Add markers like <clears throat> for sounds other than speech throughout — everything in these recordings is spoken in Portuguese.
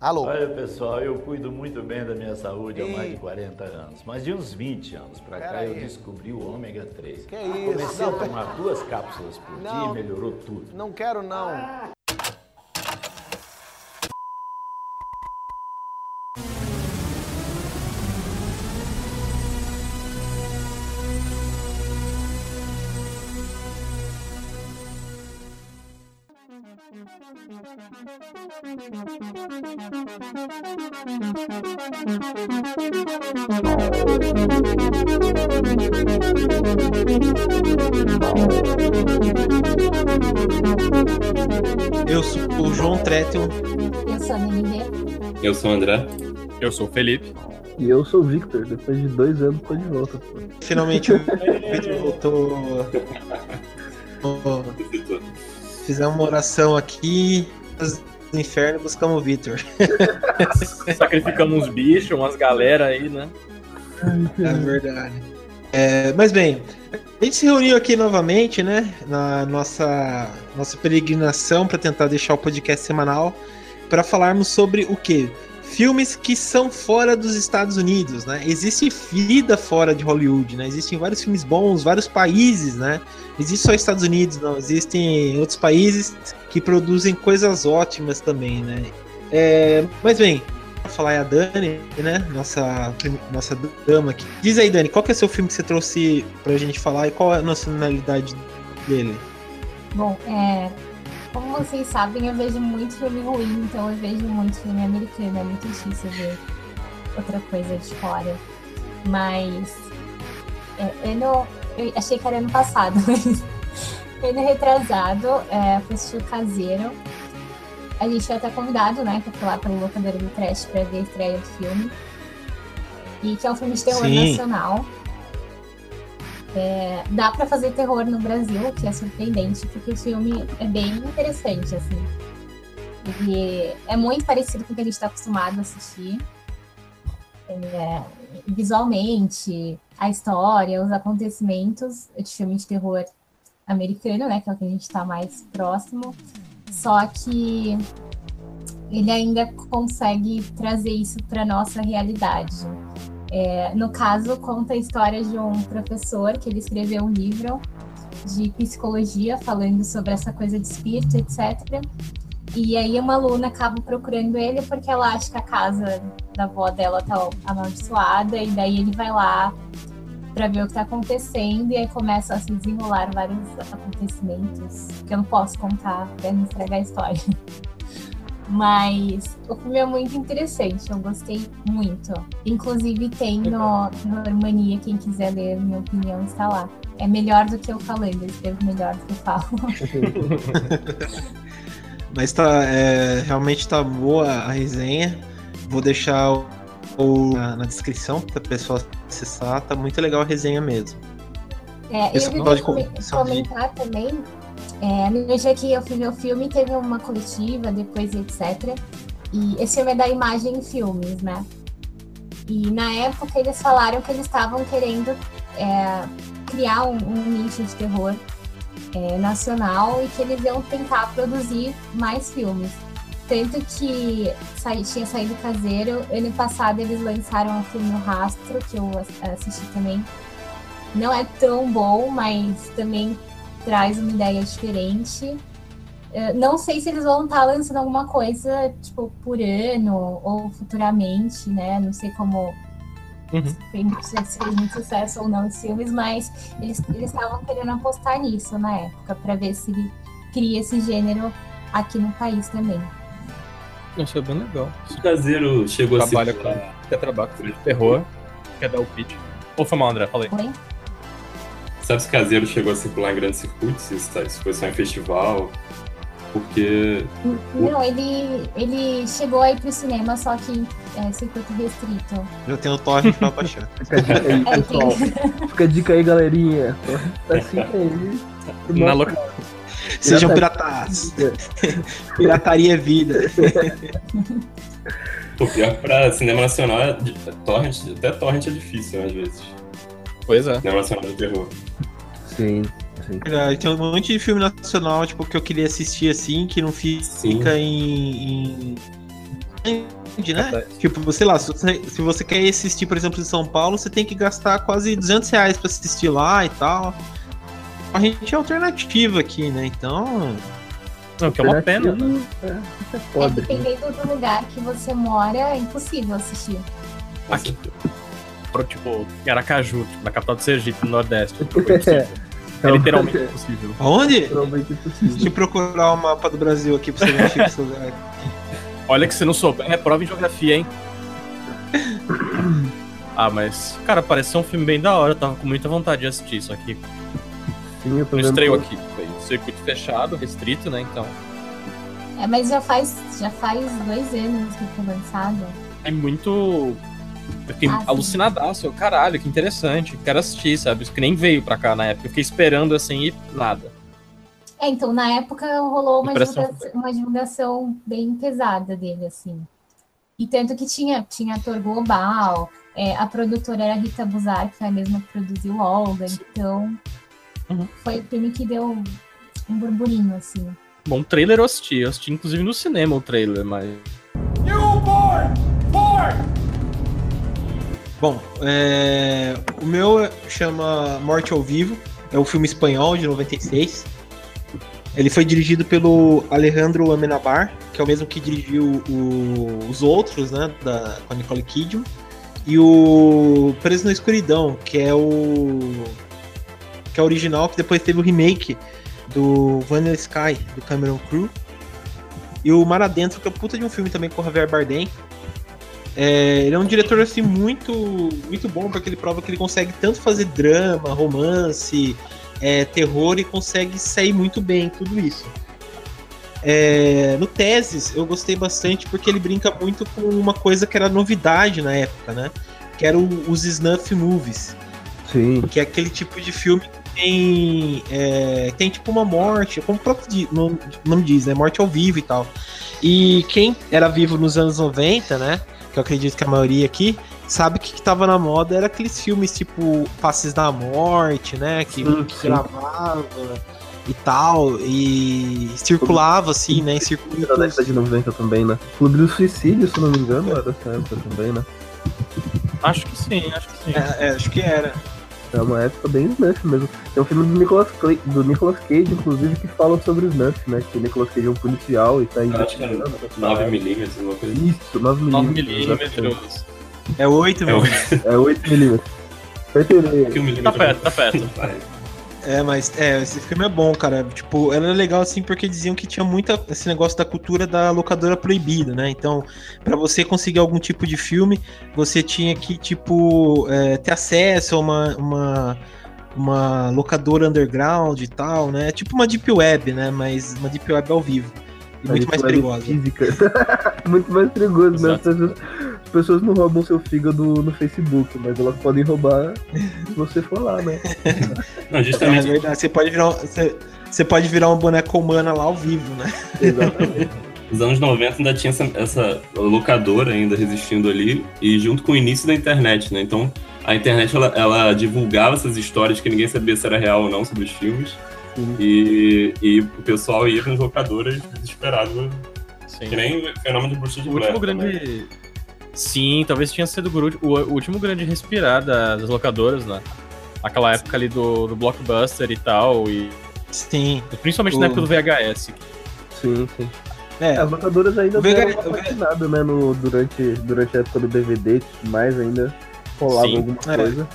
Alô? Olha, pessoal, eu cuido muito bem da minha saúde há mais de 40 anos. Mas de uns 20 anos pra cá, eu descobri o ômega 3. Que isso? Comecei a tomar duas cápsulas por dia Não. e melhorou tudo. Não quero, não. Eu sou o André. Eu sou o Felipe. E eu sou o Victor, depois de dois anos tô de volta. Pô. Finalmente o <laughs> Victor voltou. Oh, Fizemos uma oração aqui. Do inferno buscamos o Victor. <laughs> Sacrificamos uns bichos, umas galera aí, né? É verdade. É, mas bem, a gente se reuniu aqui novamente, né? Na nossa, nossa peregrinação para tentar deixar o podcast semanal para falarmos sobre o que? Filmes que são fora dos Estados Unidos, né? Existe vida fora de Hollywood, né? Existem vários filmes bons, vários países, né? Existe só Estados Unidos, não. Existem outros países que produzem coisas ótimas também, né? É, mas bem, pra falar é a Dani, né? Nossa, nossa dama aqui. Diz aí, Dani, qual que é o seu filme que você trouxe pra gente falar e qual é a nacionalidade dele? Bom, é, como vocês sabem, eu vejo muito filme ruim, então eu vejo muito filme americano. É muito difícil ver outra coisa de fora. Mas é, ano, eu achei que era ano passado, <laughs> mas ano retrasado, é, fui assistir o Caseiro. A gente foi até convidado, né, pra falar pelo locador do Trash pra ver a estreia do filme. E que é um filme de terror Sim. nacional. É, dá pra fazer terror no Brasil, o que é surpreendente, porque o filme é bem interessante, assim. Ele é muito parecido com o que a gente está acostumado a assistir. É, visualmente, a história, os acontecimentos de filme de terror americano, né, que é o que a gente está mais próximo. Só que ele ainda consegue trazer isso para nossa realidade. É, no caso, conta a história de um professor que ele escreveu um livro de psicologia falando sobre essa coisa de espírito, etc. E aí uma aluna acaba procurando ele porque ela acha que a casa da avó dela tá amaldiçoada e daí ele vai lá para ver o que tá acontecendo e aí começa a se desenrolar vários acontecimentos que eu não posso contar para não estragar a história. Mas o filme é muito interessante, eu gostei muito. Inclusive tem no, no quem quiser ler, minha opinião está lá. É melhor do que eu falando, eu escrevo melhor do que eu falo. <laughs> Mas tá, é, realmente tá boa a resenha. Vou deixar o, o- na, na descrição para pessoa acessar. Tá muito legal a resenha mesmo. É, eu queria pode come- começar de- comentar também. É, no dia que eu fui ver o filme, teve uma coletiva, depois etc. E esse filme é da Imagem em Filmes, né? E na época eles falaram que eles estavam querendo é, criar um, um nicho de terror é, nacional e que eles iam tentar produzir mais filmes. Tanto que tinha saído caseiro, ano passado eles lançaram o filme Rastro, que eu ass- assisti também. Não é tão bom, mas também traz uma ideia diferente. Eh, Não sei se eles vão estar lançando alguma coisa, tipo, por ano ou futuramente, né? Não sei como Uhum. se se fez muito sucesso ou não os filmes, mas eles eles estavam querendo apostar nisso na época, para ver se ele cria esse gênero aqui no país também. Isso é bem legal. O caseiro chegou Trabalha a com circular. quer trabalho com terror, quer dar o pitch. Ou foi mal, André? Falei. Oi? Sabe se o caseiro chegou a circular em grandes circuitos? Se foi só em festival? Porque Não, ele, ele chegou aí pro cinema, só que é circuito restrito. Já tem o torrent pra baixar. <laughs> Fica a dica aí, É, pessoal. Fica a dica aí, galerinha. Tá assim <laughs> aí. Na loca... Sejam Pirata- piratados. Pirataria é vida. o pior pra cinema nacional é é torrent, até torrent é difícil né, às vezes. Pois é. Cinema nacional de terror. Sim, sim. Verdade, Tem um monte de filme nacional, tipo, que eu queria assistir assim, que não Sim. fica em, em, né? Tipo, sei lá, se você, se você quer assistir, por exemplo, em São Paulo, você tem que gastar quase 200 reais pra assistir lá e tal. A gente é alternativa aqui, né? Então. Não, que é uma pena. né? É, é É, dependendo do lugar que você mora, é impossível assistir. Aqui, pro, tipo, Aracaju, tipo, na capital do Sergipe, no Nordeste. <laughs> Tipo, é. É literalmente impossível. Aonde? Literalmente impossível. Deixa eu procurar o mapa do Brasil aqui pra você ver onde fica esse lugar. Olha que você não souber, é prova em geografia, hein? Ah, mas, cara, parece ser um filme bem da hora, eu tava com muita vontade de assistir isso aqui. Sim, eu tô Não estreou aqui, foi circuito fechado, restrito, né, então. É, mas já faz, já faz dois anos que foi lançado. É muito. Eu fiquei Ah, alucinadaço, eu, caralho, que interessante, quero assistir, sabe? Isso que nem veio pra cá na época, eu fiquei esperando assim e nada. É, então na época rolou uma divulgação, uma divulgação bem pesada dele, assim. E tanto que tinha, tinha ator global, é, a produtora era Rita Buzar, que foi a mesma que produziu Olga, então Uhum. foi o filme que deu um burburinho, assim. Bom, o trailer eu assisti, eu assisti inclusive no cinema o trailer, mas. Bom, é, o meu chama Morte ao Vivo, é um filme espanhol de 96. Ele foi dirigido pelo Alejandro Amenabar, que é o mesmo que dirigiu o- os outros, né, da, com a Nicole Kidman. E o Preso na Escuridão, que é o que é o original, que depois teve o remake do Vanilla Sky, do Cameron Crowe. E o Mar Adentro, que é puta de um filme também com o Javier Bardem. É, ele é um diretor assim muito muito bom porque ele prova que ele consegue tanto fazer drama, romance, é, terror e consegue sair muito bem em tudo isso. É, no Teses eu gostei bastante porque ele brinca muito com uma coisa que era novidade na época, né? Que eram os snuff movies, Sim. que é aquele tipo de filme que tem, é, tem tipo uma morte, como o próprio nome, nome diz, né? Morte ao vivo e tal. E quem era vivo nos anos 90, né? Que eu acredito que a maioria aqui sabe que, que tava na moda era aqueles filmes tipo Passes da Morte, né? Que, Sim, que sim. gravava e tal, e circulava assim, né? Em Da circuitos. década de 90 também, né? Clube do Suicídio, se não me engano, era dessa época também, né? Acho que sim, acho que sim. É, é, acho que era. É uma época bem Snuff mesmo. Tem um filme do Nicolas, Cla- do Nicolas Cage, inclusive, que fala sobre o Snuff, né? Que o Nicolas Cage é um policial e tá Acho que era investigando. essa 9 parada. milímetros, uma coisa assim. Isso, 9mm. 9 exatamente. milímetros. É 8 É mesmo. o É 8mm. Pra entender. que um Tá perto, tá perto. É, mas é, esse filme é bom, cara. Tipo, era legal assim porque diziam que tinha muita esse negócio da cultura da locadora proibida, né? Então, pra você conseguir algum tipo de filme, você tinha que, tipo, é, ter acesso a uma, uma, uma locadora underground e tal, né? Tipo uma deep web, né? Mas uma deep web ao vivo. E muito mais perigosa. Física. <laughs> muito mais perigoso, né? Pessoas, as pessoas não roubam seu fígado no Facebook, mas elas podem roubar se você for lá, né? Não, É justamente verdade. Você pode virar, um- você, você pode virar um boneco humana lá ao vivo, né? <laughs> Exatamente. nos anos 90 ainda tinha essa, essa locadora ainda resistindo ali, e junto com o início da internet, né? Então a internet ela, ela divulgava essas histórias que ninguém sabia se era real ou não sobre os filmes. Sim. E, e o pessoal ia nas locadoras desesperado, Sim. que nem o fenômeno de bruxa de O último Blair grande. Sim, talvez tinha sido o o último grande respirar das locadoras, né? Aquela época ali do, do Blockbuster e tal, e Sim. principalmente O- na época do VHS. Sim, sim. É, As locadoras ainda O deram VH- uma patinada, né? No, durante, durante a época do DVD e tudo mais, ainda rolava Sim. alguma É. coisa.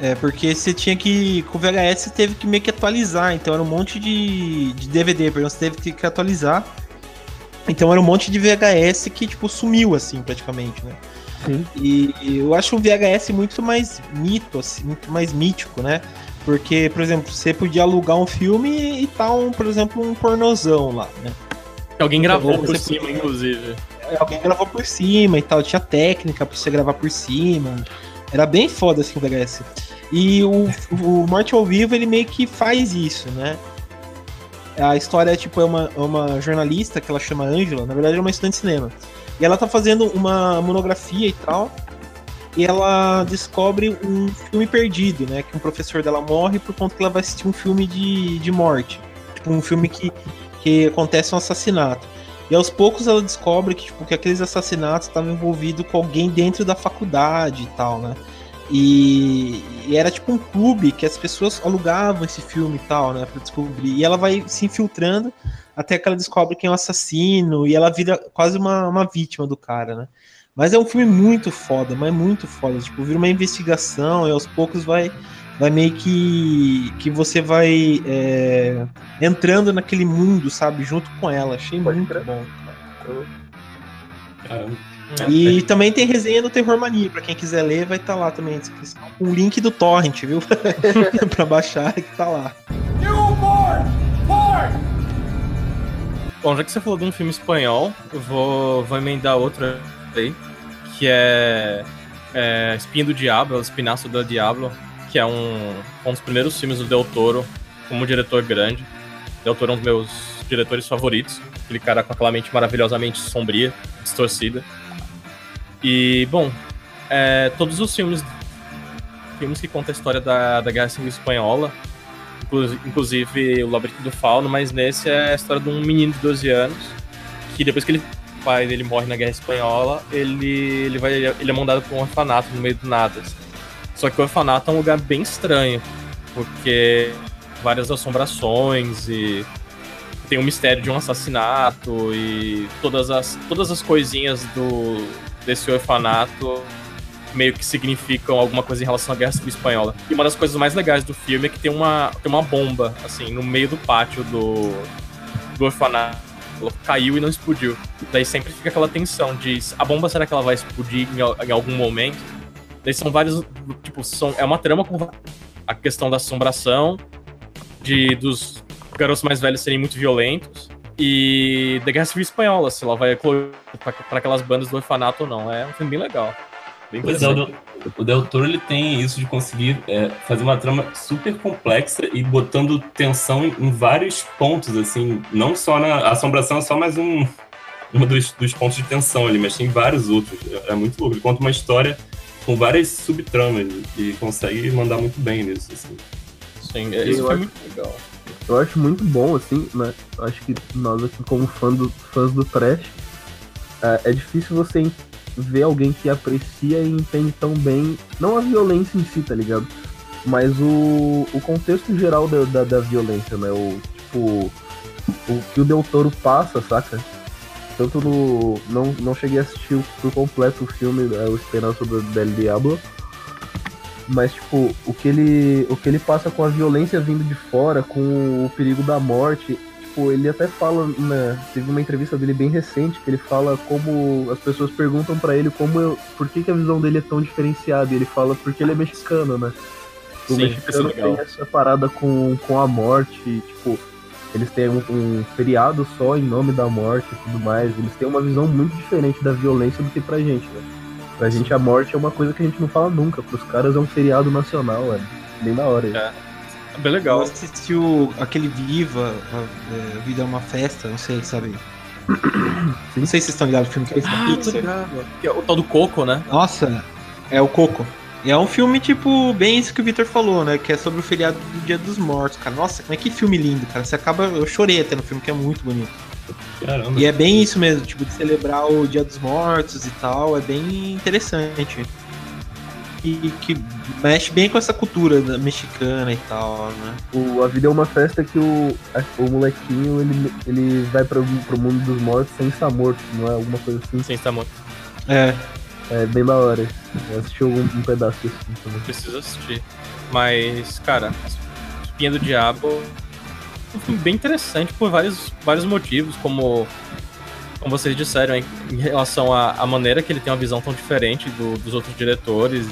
É, porque você tinha que. Com o VHS você teve que meio que atualizar. Então era um monte de, de DVD, perdão, você teve que, que atualizar. Então era um monte de VHS que, tipo, sumiu, assim, praticamente, né? Sim. E eu acho o VHS muito mais mito, assim, muito mais mítico, né? Porque, por exemplo, você podia alugar um filme e tá, um, por exemplo, um pornozão lá, né? Alguém gravou Você por podia- cima, inclusive. Alguém gravou por cima e tal, tinha técnica pra você gravar por cima. Era bem foda assim o VHS. E o, o Morte ao Vivo, ele meio que faz isso, né? A história é tipo, é uma, é uma jornalista que ela chama Angela, na verdade é uma estudante de cinema. E ela tá fazendo uma monografia e tal. E ela descobre um filme perdido, né? Que um professor dela morre por conta que ela vai assistir um filme de, de morte. Tipo, um filme que, que acontece um assassinato. E aos poucos ela descobre que, tipo, que aqueles assassinatos estavam envolvidos com alguém dentro da faculdade e tal, né? E, e, era tipo um clube que as pessoas alugavam esse filme e tal, né? Pra descobrir. E ela vai se infiltrando até que ela descobre quem é o assassino e ela vira quase uma, uma vítima do cara, né? Mas é um filme muito foda, mas muito foda. Tipo, vira uma investigação e aos poucos vai, vai meio que. que você vai é, entrando naquele mundo, sabe? Junto com ela. Achei Pode muito crer. bom. E também tem resenha do Terror Mania, pra quem quiser ler, vai estar tá lá também. O link do Torrent, viu? <laughs> pra baixar que tá lá. Bom, já que você falou de um filme espanhol, eu vou, vou emendar outro aí, que é, é Espinho do Diabo, El Espinaço do Diablo, que é um, um dos primeiros filmes do Del Toro como diretor grande. Del Toro é um dos meus diretores favoritos, aquele cara com aquela mente maravilhosamente sombria, distorcida. E, bom, é, todos os filmes filmes que contam a história da, da Guerra Civil Espanhola inclusive o Labirinto do Fauno, mas nesse é a história de um menino de 12 anos que depois que ele, o pai dele morre na Guerra Espanhola, ele, ele, vai, ele é mandado para um orfanato no meio do nada. Só que o orfanato é um lugar bem estranho, porque várias assombrações e tem o mistério de um assassinato e todas as, todas as coisinhas do, desse orfanato meio que significam alguma coisa em relação à Guerra Civil Espanhola. E uma das coisas mais legais do filme é que tem uma, tem uma bomba, assim, no meio do pátio do, do orfanato. Ela caiu e não explodiu. Daí sempre fica aquela tensão de a bomba será que ela vai explodir em, em algum momento? Daí são vários. Tipo, são, é uma trama com a questão da assombração, de dos garotos mais velhos serem muito violentos. E da Guerra Civil Espanhola, se ela vai para aquelas bandas do orfanato ou não. É um filme bem legal. Bem pois é, o, o Del Toro ele tem isso de conseguir é, fazer uma trama super complexa e botando tensão em, em, vários pontos, assim, não só na a assombração, é só mais um, um dos, dos pontos de tensão ali, mas tem vários outros. É, é muito louco. Ele conta uma história com várias subtramas e consegue mandar muito bem nisso, assim. Sim, é, isso foi muito legal. Eu acho muito bom, assim, né? Acho que nós aqui, como fã do, fãs do Trash, é, é difícil você ver alguém que aprecia e entende tão bem, não a violência em si, tá ligado? Mas o, o contexto geral da, da, da violência, né? O, tipo, o que o Del Toro passa, saca? Tanto no. Não, não cheguei a assistir por completo o filme, é, O Esperança do Del Diablo. Mas, tipo, o que, ele, o que ele passa com a violência vindo de fora, com o perigo da morte, tipo, ele até fala, né, teve uma entrevista dele bem recente que ele fala como as pessoas perguntam para ele como eu, por que, que a visão dele é tão diferenciada, e ele fala porque ele é mexicano, né? O Sim, mexicano é tem essa parada com, com a morte, tipo, eles têm um, um, feriado só em nome da morte e tudo mais, eles têm uma visão muito diferente da violência do que pra gente, né? Pra gente a morte é uma coisa que a gente não fala nunca, pros caras é um feriado nacional, é bem da hora. É. É bem legal. Eu assisti o, aquele Viva, a, a Vida é uma Festa, não sei, sabe? Não sei se vocês estão ligados no filme que é esse ah, Que é o tal do Coco, né? Nossa, é o Coco. E é um filme, tipo, bem isso que o Victor falou, né? Que é sobre o feriado do Dia dos Mortos, cara. Nossa, como é que filme lindo, cara. Você acaba. Eu chorei até no filme, que é muito bonito. Caramba. E é bem isso mesmo, tipo, de celebrar o Dia dos Mortos e tal. É bem interessante que, que mexe bem com essa cultura mexicana e tal, né? O, a vida é uma festa que o, o molequinho ele, ele vai pro, pro mundo dos mortos sem estar morto, não é alguma coisa assim? Sem estar morto. É. É bem da hora. Eu assisti um, um pedaço disso também. Preciso assistir. Mas, cara, Espinha do Diabo um filme bem interessante por vários, vários motivos, como como vocês disseram, em, relação à, maneira que ele tem uma visão tão diferente do, dos outros diretores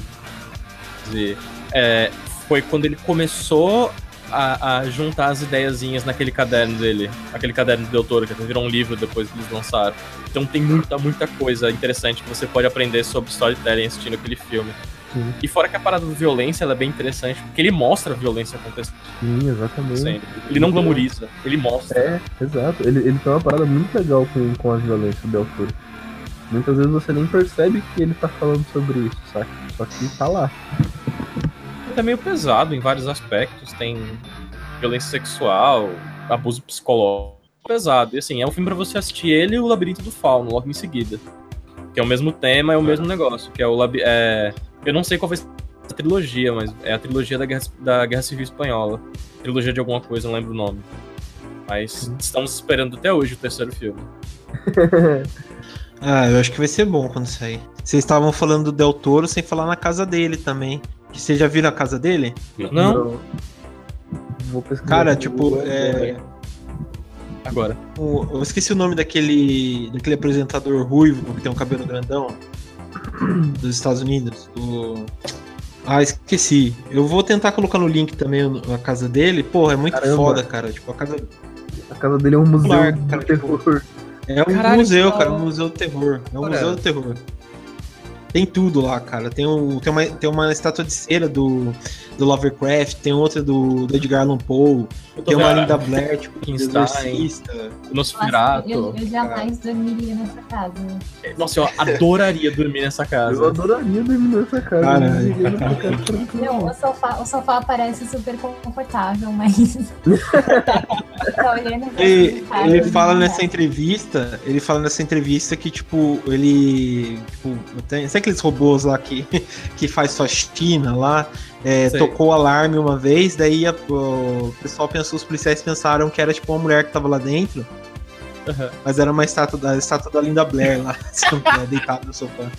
e é, foi quando ele começou a, a, juntar as ideiazinhas naquele caderno dele, aquele caderno do doutor, que virou um livro depois que eles lançaram. Então tem muita, muita coisa interessante que você pode aprender sobre storytelling assistindo aquele filme. Sim. E fora que a parada da violência é bem interessante, porque ele mostra a violência acontecendo. Sim, exatamente. Sempre. Ele não glamoriza, ele mostra. É, exato. Ele, ele tem uma parada muito legal com, com a violência do autor. Muitas vezes você nem percebe que ele tá falando sobre isso, sabe? Só que tá lá. É meio pesado em vários aspectos. Tem violência sexual, abuso psicológico, pesado. E assim, é um filme pra você assistir ele e o Labirinto do Fauno, logo em seguida. Que é o mesmo tema, é o mesmo negócio. Que é o labi é... Eu não sei qual vai ser a trilogia, mas é a trilogia da Guerra, da Guerra Civil Espanhola. Trilogia de alguma coisa, não lembro o nome. Mas estamos esperando até hoje o terceiro filme. <laughs> ah, eu acho que vai ser bom quando sair. Vocês estavam falando do Del Toro sem falar na casa dele também. Que vocês já viram a casa dele? Não. não. Vou Cara, tipo, é... Agora. O, eu esqueci o nome daquele, daquele apresentador ruivo que tem um cabelo grandão <clears throat> dos Estados Unidos. Do... Ah, esqueci. Eu vou tentar colocar no link também a casa dele. Porra, é muito Caramba. foda, cara. Tipo, a casa. A casa dele é um museu cara, terror. É um Caralho, museu, cara, um museu do terror. É um Olha. museu do terror. Tem tudo lá, cara. Tem, um, tem, uma, tem uma estátua de cera do, do Lovecraft, tem outra do, do Edgar Allan Poe, tem uma Linda Blair, tipo, Exorcista. Nosferatu. Eu, eu jamais dormiria nessa casa. Nossa, eu adoraria dormir nessa casa. Eu adoraria dormir nessa casa. Caralho. Não, o sofá, o sofá parece super confortável, mas. <laughs> ele, ele fala nessa entrevista, ele fala nessa entrevista que, tipo, ele. Tipo, tem, sabe aqueles robôs lá que, <laughs> que faz faxina lá? É, tocou o alarme uma vez, daí a, o pessoal pensou, os policiais pensaram que era tipo uma mulher que tava lá dentro. Uhum. Mas era uma estátua da, estátua da Linda Blair lá, <laughs> deitada no sofá.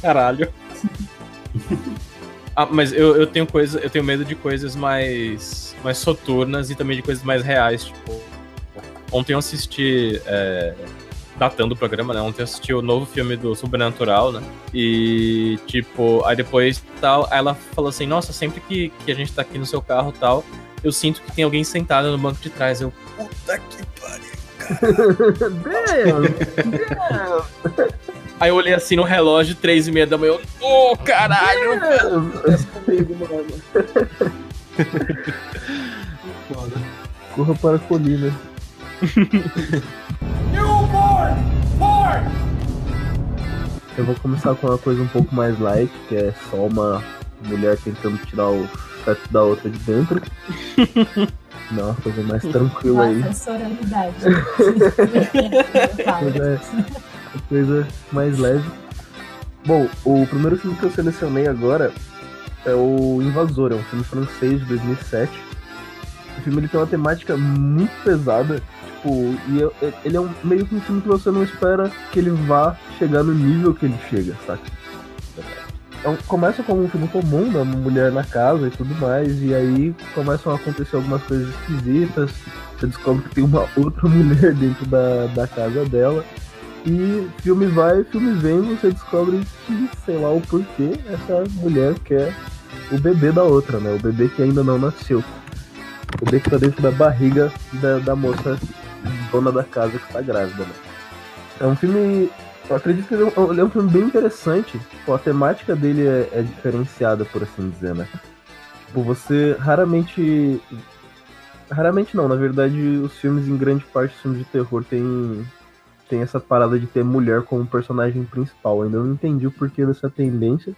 Caralho. <laughs> ah, mas eu, eu tenho coisa, eu tenho medo de coisas mais, mais soturnas e também de coisas mais reais, tipo. Ontem eu assisti é, datando o programa, né? Ontem eu assisti o novo filme do Sobrenatural, né? E, tipo, aí depois tal, ela falou assim, nossa, sempre que, que a gente tá aqui no seu carro tal, eu sinto que tem alguém sentado no banco de trás. Eu, puta que pariu, cara. <laughs> Aí eu olhei assim no relógio, três e meia da manhã, eu, ô, oh, caralho! comigo, <laughs> mano. Corra para a colina. <laughs> Eu vou começar com uma coisa um pouco mais light, que é só uma mulher tentando tirar o feto da outra de dentro. <laughs> Não, uma coisa mais tranquila aí. Nossa, sororidade. Coisa, mais leve. Bom, o primeiro filme que eu selecionei agora é o Invasor, é um filme francês de 2007. O filme ele tem uma temática muito pesada tipo, e eu, ele é um, meio que um filme que você não espera que ele vá chegar no nível que ele chega, saca? Então, começa como um filme comum, né? mulher na casa e tudo mais, e aí começam a acontecer algumas coisas esquisitas, você descobre que tem uma outra <laughs> mulher dentro da, da casa dela, e filme vai, filme vem, você descobre que, sei lá o porquê, essa mulher quer o bebê da outra, né? O bebê que ainda não nasceu. O bebê que tá dentro da barriga da, da moça dona da casa que tá grávida, né? É um filme. Eu acredito que ele é um, é filme bem interessante. Tipo, a temática dele é, é, diferenciada, por assim dizer, né? Tipo, você raramente. Raramente não, na verdade, os filmes, em grande parte, os filmes de terror tem, tem essa parada de ter mulher como personagem principal. Ainda não entendi o porquê dessa tendência,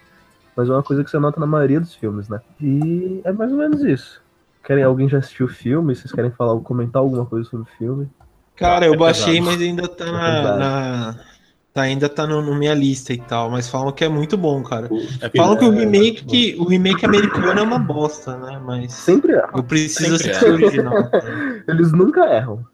mas é uma coisa que você nota na maioria dos filmes, né? E é mais ou menos isso. Querem, alguém já assistiu o filme? Vocês querem falar, comentar alguma coisa sobre o filme? Cara, eu é baixei, mas ainda tá é na, na, tá, ainda tá no, no, minha lista e tal, mas falam que é muito bom, cara. É falam que o é, remake, que, o remake americano é uma bosta, né? Mas sempre é. Eu preciso assistir o original. <laughs> Eles nunca erram.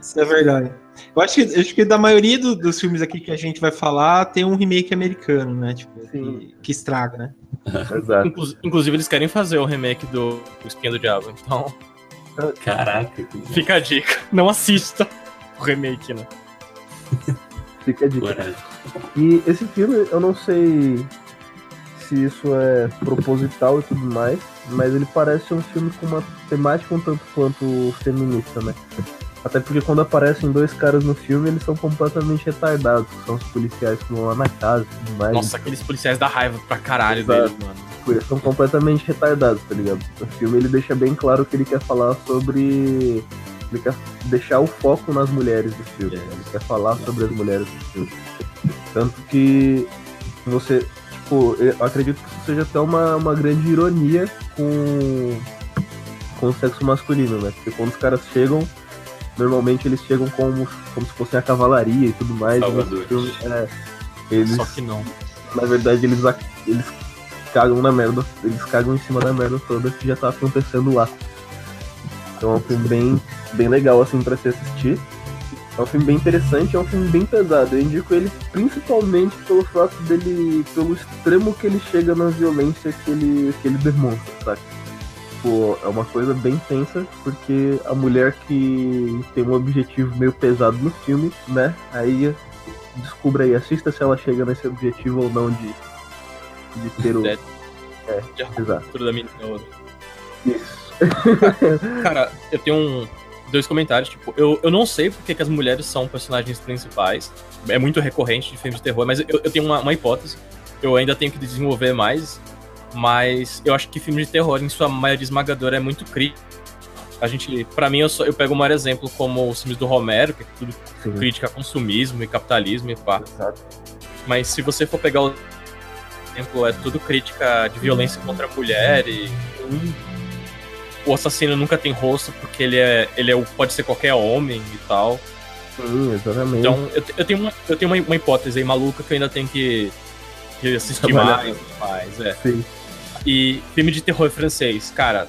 Isso é verdade. Eu acho que, acho que da maioria do, dos filmes aqui que a gente vai falar, tem um remake americano, né? Tipo, que, que, estraga, né? <laughs> Exato. Inclusive, eles querem fazer o remake do Espinha do Diabo, então. Caraca. Fica a dica. Não assista o remake, né? Fica a dica. E esse filme, eu não sei se isso é proposital e tudo mais, mas ele parece um filme com uma temática um tanto quanto feminista, né? Até porque quando aparecem dois caras no filme, eles são completamente retardados, são os policiais que vão lá na casa e tudo mais. Nossa, aqueles policiais da raiva pra caralho Exato. deles, mano. Eles são completamente retardados, tá ligado? O filme ele deixa bem claro que ele quer falar sobre. Ele quer deixar o foco nas mulheres do filme. Ele quer falar sobre as mulheres do filme. Tanto que você. Tipo, eu acredito que isso seja até uma, uma grande ironia com com o sexo masculino, né? Porque quando os caras chegam, normalmente eles chegam como, como se fossem a cavalaria e tudo mais. e nesse Salvadores. filme, é, eles, Só que não. na verdade, eles, eles cagam na merda, eles cagam em cima da merda toda que já tá acontecendo lá. Então é um filme bem, bem legal, assim, pra se assistir. É um filme bem interessante, é um filme bem pesado. Eu indico ele principalmente pelo fato dele, pelo extremo que ele chega na violência que ele, que ele demonstra, sabe? Tipo, é uma coisa bem tensa, porque a mulher que tem um objetivo meio pesado no filme, né? Aí descubra aí, assista se ela chega nesse objetivo ou não de, de ter o. É. É, De exato. Da minha. Isso. <laughs> <laughs> Cara, eu tenho um, dois comentários. Tipo, eu, eu não sei porque que as mulheres são personagens principais. É muito recorrente de filmes de terror, mas eu, eu tenho uma, uma hipótese. Eu ainda tenho que desenvolver mais. Mas eu acho que filme de terror, em sua maioria esmagadora, é muito crítico. A gente, pra mim, eu, só, eu pego o maior exemplo como os filmes do Romero, que é tudo Sim, crítica a consumismo e capitalismo e pá. exato. Mas se você for pegar o exemplo, é tudo crítica de violência contra a mulher e o assassino nunca tem rosto porque ele é ele é pode ser qualquer homem e tal. Sim, exatamente. Então eu, eu tenho uma eu tenho uma, uma hipótese aí maluca que eu ainda tenho que, que assistir Trabalhar. mais, mais, é. Sim. E filme de terror francês, cara,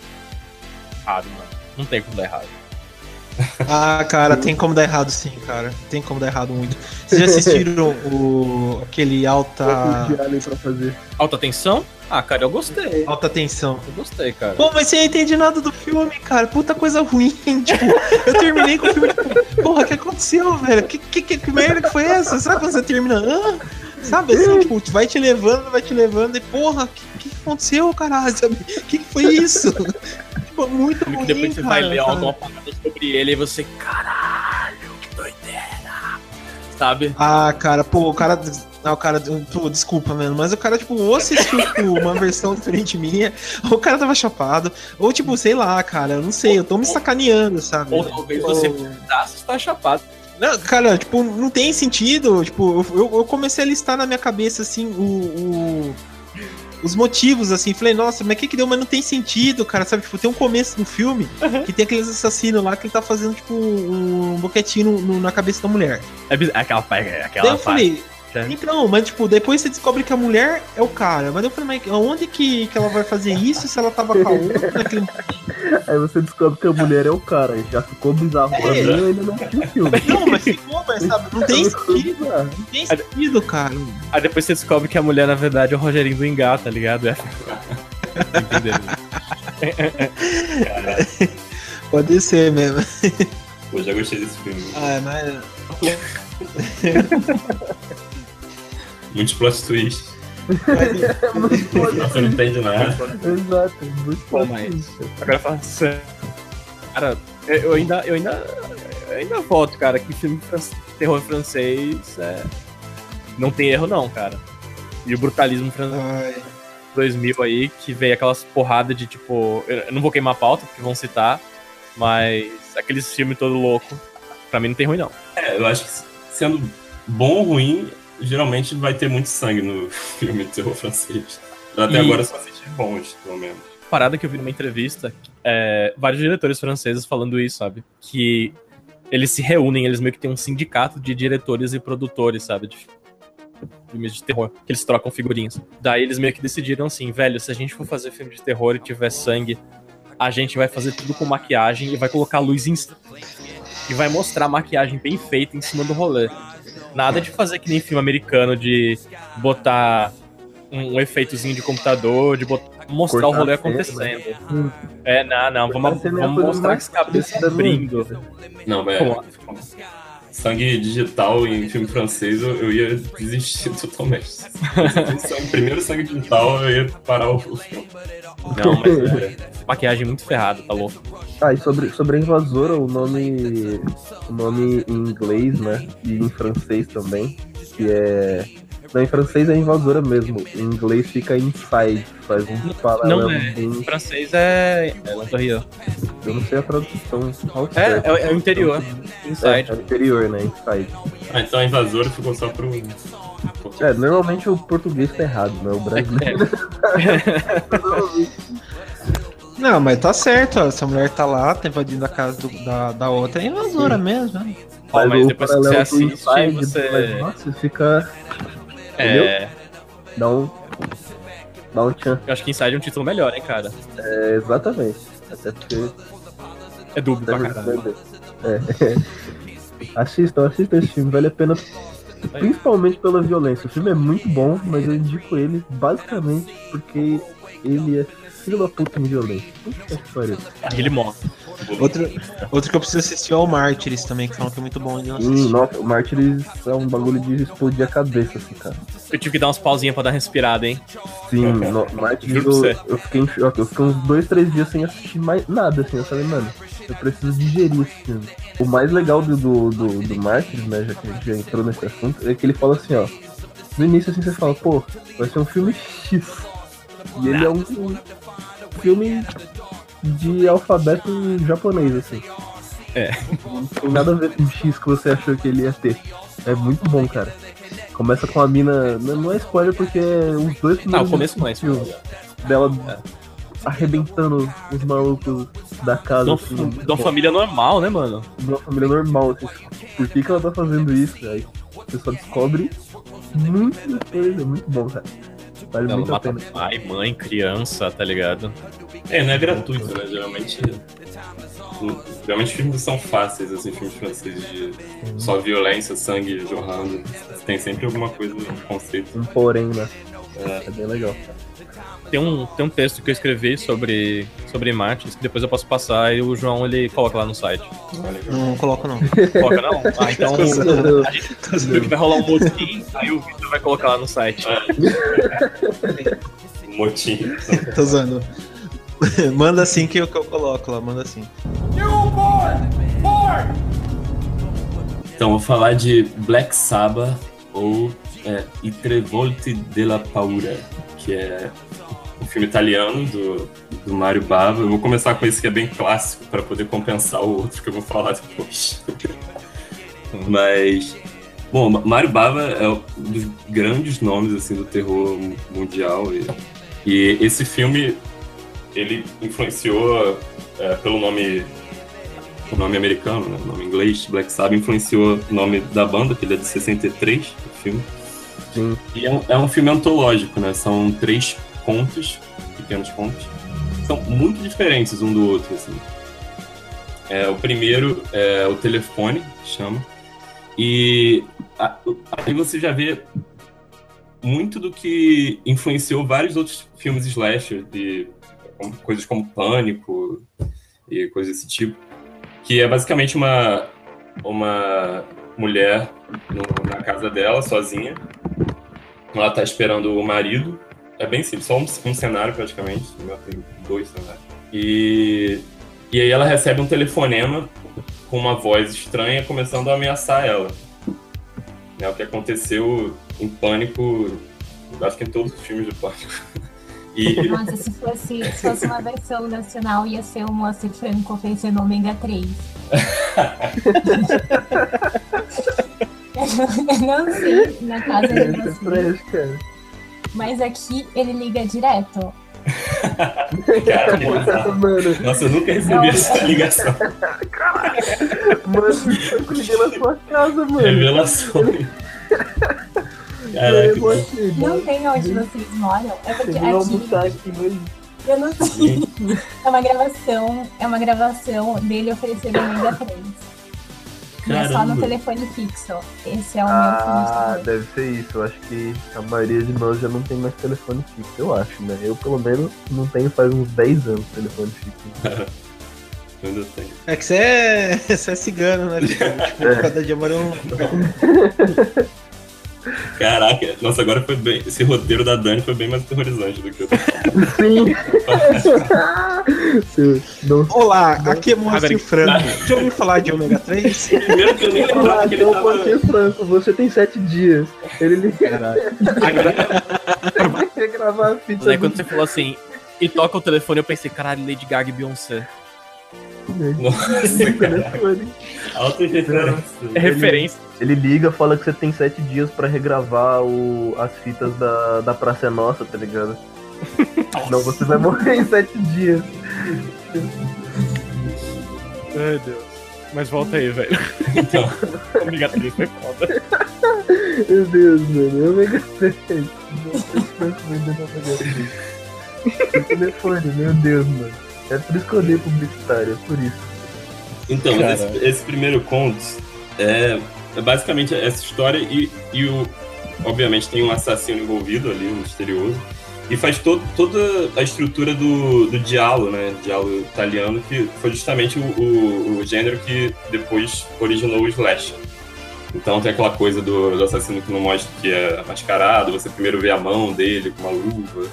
errado, mano. Não tem como dar errado. Ah, cara, tem como dar errado sim, cara. Tem como dar errado muito. Vocês já assistiram <laughs> o aquele alta. Alta tensão? Ah, cara, eu gostei. alta tensão? Eu gostei, cara. Pô, mas você não entende nada do filme, cara. Puta coisa ruim. <laughs> Tipo, eu terminei com o filme, tipo, porra, o que aconteceu, velho? Que, que, que, que merda que foi essa? Sabe quando você termina? Ah? Sabe assim, tipo, vai te levando, vai te levando, e porra, o que, que aconteceu, caralho? Sabe? O que, que foi isso? <laughs> tipo, muito ruim, depois você cara, vai ler sabe? alguma parada sobre ele e você, caralho, que doideira. Sabe? Ah, cara, pô, o cara. Ah, o cara. Pô, desculpa, mano, mas o cara, tipo, ou assistiu tipo, uma versão diferente minha, <laughs> ou o cara tava chapado, ou, tipo, sei lá, cara, eu não sei, eu tô me sacaneando, sabe? Ou talvez você precisasse estar chapado. Não, cara, tipo, não tem sentido. Tipo, eu, eu comecei a listar na minha cabeça, assim, o. o- os motivos, assim, falei, nossa, mas o que que deu? Mas não tem sentido, cara, sabe? Tipo, tem um começo no filme que tem aqueles assassinos lá que ele tá fazendo, tipo, um boquetinho no- no- na cabeça da mulher. É aquela parte, Daí aquela eu falei, É. então, mas tipo, depois você descobre que a mulher é o cara. Mas eu falei, mas onde que, que ela vai fazer isso se ela tava com a outra naquele. Aí você descobre que a mulher é o cara. Já ficou bizarro pra mim, eu ainda não assisti o filme. Não, mas ficou, mas sabe, não tem sentido. Não tem sentido, cara. Aí depois você descobre que a mulher, na verdade, é o Rogerinho do Engá, tá ligado? É. Entendeu? <laughs> Pode ser mesmo. Pô, já gostei desse filme. Ah, mas. Muitos plot twists. É. Você não entende nada. Exato, muito mas- Agora fala sério. Cara, eu ainda, eu ainda, eu ainda voto, cara, que filme fran- terror francês é... não tem erro não, cara. E o brutalismo francês Ai. 2000 aí, que veio aquelas porradas de tipo, eu eu não vou queimar a pauta, porque vão citar, mas aqueles filmes todo louco, pra mim não tem ruim não. É, eu acho que sendo bom ou ruim, geralmente vai ter muito sangue no <laughs> filme de terror francês. Até E- agora só assisti bons, pelo menos. parada que eu vi numa entrevista, é, vários diretores franceses falando isso, sabe? Que eles se reúnem, eles meio que têm um sindicato de diretores e produtores, sabe? De filmes de terror, que eles trocam figurinhas. Daí eles meio que decidiram assim, velho, se a gente for fazer filme de terror e tiver sangue, a gente vai fazer tudo com maquiagem e vai colocar luz em e vai mostrar a maquiagem bem feita em cima do rolê. Nada de fazer que nem filme americano de botar um, um efeitozinho de computador, de botar, mostrar Cortar o rolê acontecendo. Hum. É, não, não, vamos, Cortar vamos coisa mostrar as cabeças parecida no abrindo. Não, Como? Sangue digital em filme francês eu, eu ia desistir totalmente. Sangue- primeiro sangue digital, eu ia parar o filme. Não, mas é, maquiagem muito ferrada, tá louco. Ah, e sobre, sobre a invasora, o nome. O nome em inglês, né? E em francês também. Que é. Não, em francês é invasora mesmo. Em inglês fica inside. Faz um paralelo Não é. Em francês é. É. Eu não sei a tradução. É, é, é o interior. É, Inside. é o interior, né? Inside. Ah, então a invasora ficou só pro. É, normalmente o português tá errado, né? O brasileiro. <laughs> Não, mas tá certo, ó. Essa mulher tá lá, tá invadindo a casa do- da, da outra, é invasora mesmo, né? Ó, mas o depois que você assiste, Inside, você- mas, Nossa, fica. É, Dá um. Dá um tchan. eu acho que Inside é um título melhor, hein, cara. É, exatamente. Até porque. É duplo pra caralho. É. <laughs> assistam, assistam esse filme, vale a pena. Principalmente pela violência. O filme é muito bom, mas eu indico ele basicamente porque ele é filho da puta em violência. Puta que pariu. Ele morre. Outro, outro que eu preciso assistir é o Mártires também, que falam que é muito bom. Hum, nossa, o Martyrs é um bagulho de explodir a cabeça, assim, cara. Eu tive que dar umas pausinhas pra dar respirada, hein? Sim, no, Martyrs Juro pra eu, eu fiquei em choque. Eu fiquei uns dois, três dias sem assistir mais nada, assim. Eu falei, mano, eu preciso digerir esse filme. O mais legal do, do, do, do Martyrs, né, já que a gente já entrou nesse assunto, é que ele fala assim, ó. No início, assim, você fala, pô, vai ser um filme X. E ele é um filme de alfabeto japonês, assim. É. Não tem nada a ver com o X que você achou que ele ia ter. É muito bom, cara. Começa com a mina. Não não é spoiler porque os dois primeiros o começo não é spoiler. dela arrebentando os malucos da casa. De uma- assim, de uma família normal, né, mano? De uma família normal. Assim, por que, que ela tá fazendo isso? Aí você só descobre muita coisa. Muito bom, cara. Vale Ela muito a mata pena. pai, mãe, criança, tá ligado? É, não é gratuito, né? Geralmente. Geralmente filmes são fáceis, assim, filmes franceses de só violência, sangue jorrando. Tem sempre alguma coisa, um conceito. Um porém, né? É. É bem legal. Tem um, tem um texto que eu escrevi sobre, sobre Martins que depois eu posso passar e o João ele coloca lá no site. Não coloco, não. Coloca não? Ah, então <laughs> a gente viu que vai rolar um motim, aí o Victor vai colocar lá no site. Um <laughs> motim. Tô usando. <laughs> manda assim que eu, que eu coloco lá, manda assim. Então, vou falar de Black Sabbath ou é, I Trevolte della Paura, que é um filme italiano do, do Mario Bava. Eu vou começar com esse que é bem clássico para poder compensar o outro que eu vou falar depois. Mas, bom, Mario Bava é um dos grandes nomes assim do terror mundial e, e esse filme ele influenciou é, pelo nome o nome americano, né? o nome inglês, Black Sabbath, influenciou o nome da banda, que ele é de 63, o filme. Sim. E é um, é um filme antológico, né? São três contos, pequenos contos. São muito diferentes um do outro, assim. É, o primeiro é o telefone, chama. E aí você já vê muito do que influenciou vários outros filmes slasher, de coisas como Pânico e coisas desse tipo que é basicamente uma, uma mulher no- na casa dela, sozinha. Ela tá esperando o marido. É bem simples, só um, um cenário praticamente. Meu tem dois cenários. E, e aí ela recebe um telefonema com uma voz estranha começando a ameaçar ela. É o que aconteceu em Pânico, acho que em todos os filmes do Pânico. <laughs> E, Nossa, se fosse, se fosse uma versão nacional, ia ser o Moacir Franco oferecendo ômega 3. <laughs> <laughs> Eu não sei na casa de É vocês, fresh, cara. Mas aqui ele liga direto. <laughs> cara, que bizarro. Mano, Nossa, eu nunca recebi essa ligação. <laughs> mano, eu liguei na sua casa, mano. Revelações. Eu Caraca, aqui, Não tem onde vocês moram. É porque a almoçar aqui aqui, mas eu não sei. É uma gravação, é uma gravação dele oferecendo ômega 3. E é só no Caramba. telefone fixo. Esse é o Ah, meu terror. deve ser isso. Eu acho que a maioria de nós já não tem mais telefone fixo, eu acho, né? Eu, pelo menos, não tenho faz uns 10 anos telefone fixo. <laughs> Ainda tem. É que você é, <laughs> você é cigano, né? Tipo, <laughs> tipo, cada dia mora um. Caraca, nossa, agora foi bem. Esse roteiro da Dani foi bem mais aterrorizante do que o. Sim! <laughs> Olá, aqui é Moacir Agora- Franco. <laughs> Já ouviu falar de ômega 3? Primeiro que eu nem lembrava Olá, que ele então tava. ser franco, você tem 7 dias. Ele liga <laughs> vai quer gravar a fita. Daí do- quando você falou assim, e toca o telefone, eu pensei, caralho, Lady Gaga e Beyoncé. Nossa, cara. É referência. Ele liga, fala que você tem 7 dias pra regravar o, as fitas da, da Praça é Nossa, tá ligado? Não, você vai morrer em 7 dias. Ai, Deus. Mas volta aí, velho. Então, <laughs> Ômega 3 foi foda. Meu Deus, mano. Ômega 3. Nossa, vendendo ômega 3. O telefone, meu Deus, mano. É por isso que eu odeio publicitário, é por isso. Então, esse, esse primeiro conto é, é basicamente essa história e, e o, obviamente tem um assassino envolvido ali, um misterioso, e faz todo, toda a estrutura do, do diálogo, né, diálogo italiano, que foi justamente o, o, o gênero que depois originou o slasher. Então tem aquela coisa do, do assassino que não mostra que é mascarado, você primeiro vê a mão dele com uma luva,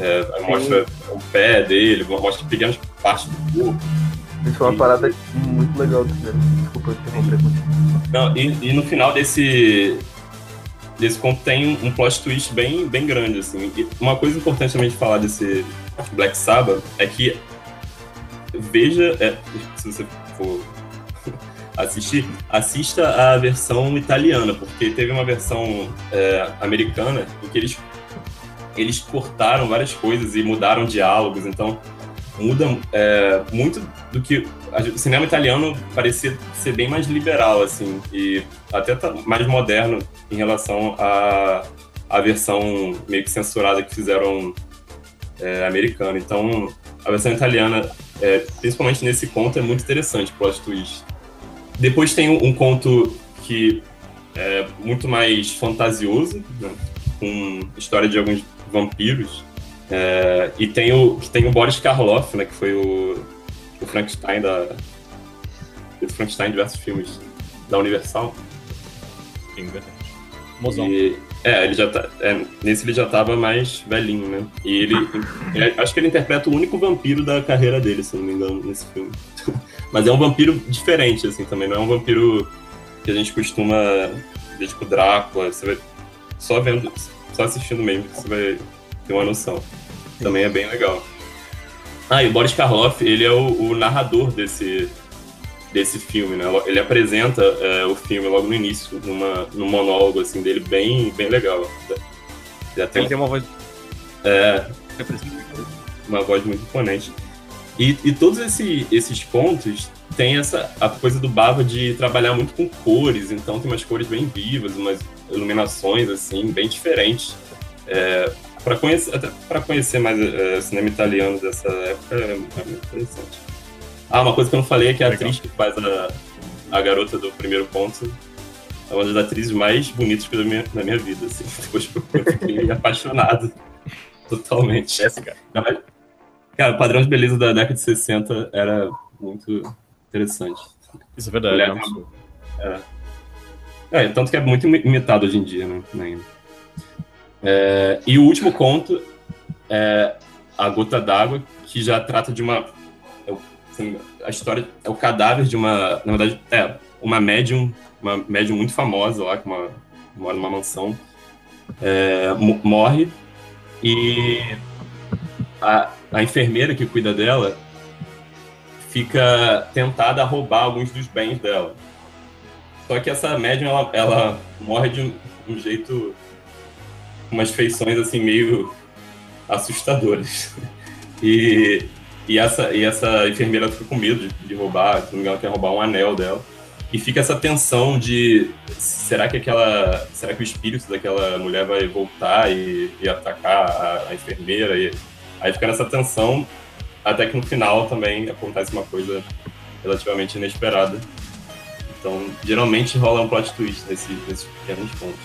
é, mostra o pé dele, mostra pequenas partes do corpo. Isso é uma parada muito legal do cinema. Desculpa interromper. Não, e, e no final desse desse conto tem um, um plot twist bem, bem grande, assim. E uma coisa importante também de falar desse Black Sabbath é que veja, é, se você for <laughs> assistir, assista a versão italiana, porque teve uma versão é, americana em que eles eles cortaram várias coisas e mudaram diálogos, então muda é, muito do que a- o cinema italiano parecia ser bem mais liberal assim e até tá mais moderno em relação à à versão meio que censurada que fizeram é, americana. Então a versão italiana, é, principalmente nesse conto, é muito interessante, plot twist. Depois tem um, um conto que é muito mais fantasioso, né, com história de alguns vampiros. É, e tem o, tem o Boris Karloff, né, que foi o, o Frankenstein da. O Frankenstein em diversos filmes da Universal. Sim, verdade. Mozão. E, é, ele já tá. é, nesse ele já tava mais velhinho, né? E ele, ele- Acho que ele interpreta o único vampiro da carreira dele, se não me engano, nesse filme. <laughs> Mas é um vampiro diferente, assim, também. Não é um vampiro que a gente costuma ver, tipo, Drácula. Você vai. Só vendo. Só assistindo mesmo, que você vai ter uma noção. Também é bem legal. Ah, e o Boris Karloff, ele é o, o narrador desse, desse filme, né? Ele apresenta é, o filme logo no início, numa, num monólogo assim dele bem, bem legal. Já tem Ele tem uma voz. é, uma voz muito imponente. E, e todos esse, esses pontos tem essa a coisa do Bava de trabalhar muito com cores, então tem umas cores bem vivas, umas iluminações assim bem diferentes. É, para conhecer até para conhecer mais é, cinema italiano dessa época é, é muito interessante. Ah, uma coisa que eu não falei é que a Legal. atriz que faz a, a garota do primeiro ponto é uma das atrizes mais bonitas que eu vi da minha, da minha vida. Assim. <laughs> Depois eu fiquei <laughs> apaixonado totalmente. Essa, cara. Cara, Cara, o padrão de beleza da década de 60 era muito interessante. Isso é verdade. Mulher é um absurdo. É, tanto que é muito imi- imitado hoje em dia, né? É, e o último conto é A Gota d'Água, que já trata de uma. é A história é o cadáver de uma. Na verdade, é uma médium, uma médium muito famosa lá, que mora numa mansão. é, mo- morre e a, a enfermeira que cuida dela fica tentada a roubar alguns dos bens dela. Só que essa médium, ela, ela morre de um, jeito, umas feições assim meio assustadoras. <laughs> E, e, essa, e essa enfermeira fica com medo de, de roubar, se não me engano, quer roubar um anel dela. E fica essa tensão de será que aquela. Será que o espírito daquela mulher vai voltar e, e atacar a, a enfermeira? E, aí fica nessa tensão, até que no final também acontece uma coisa relativamente inesperada. Então, geralmente rola um plot twist nesse, nesses pequenos pontos.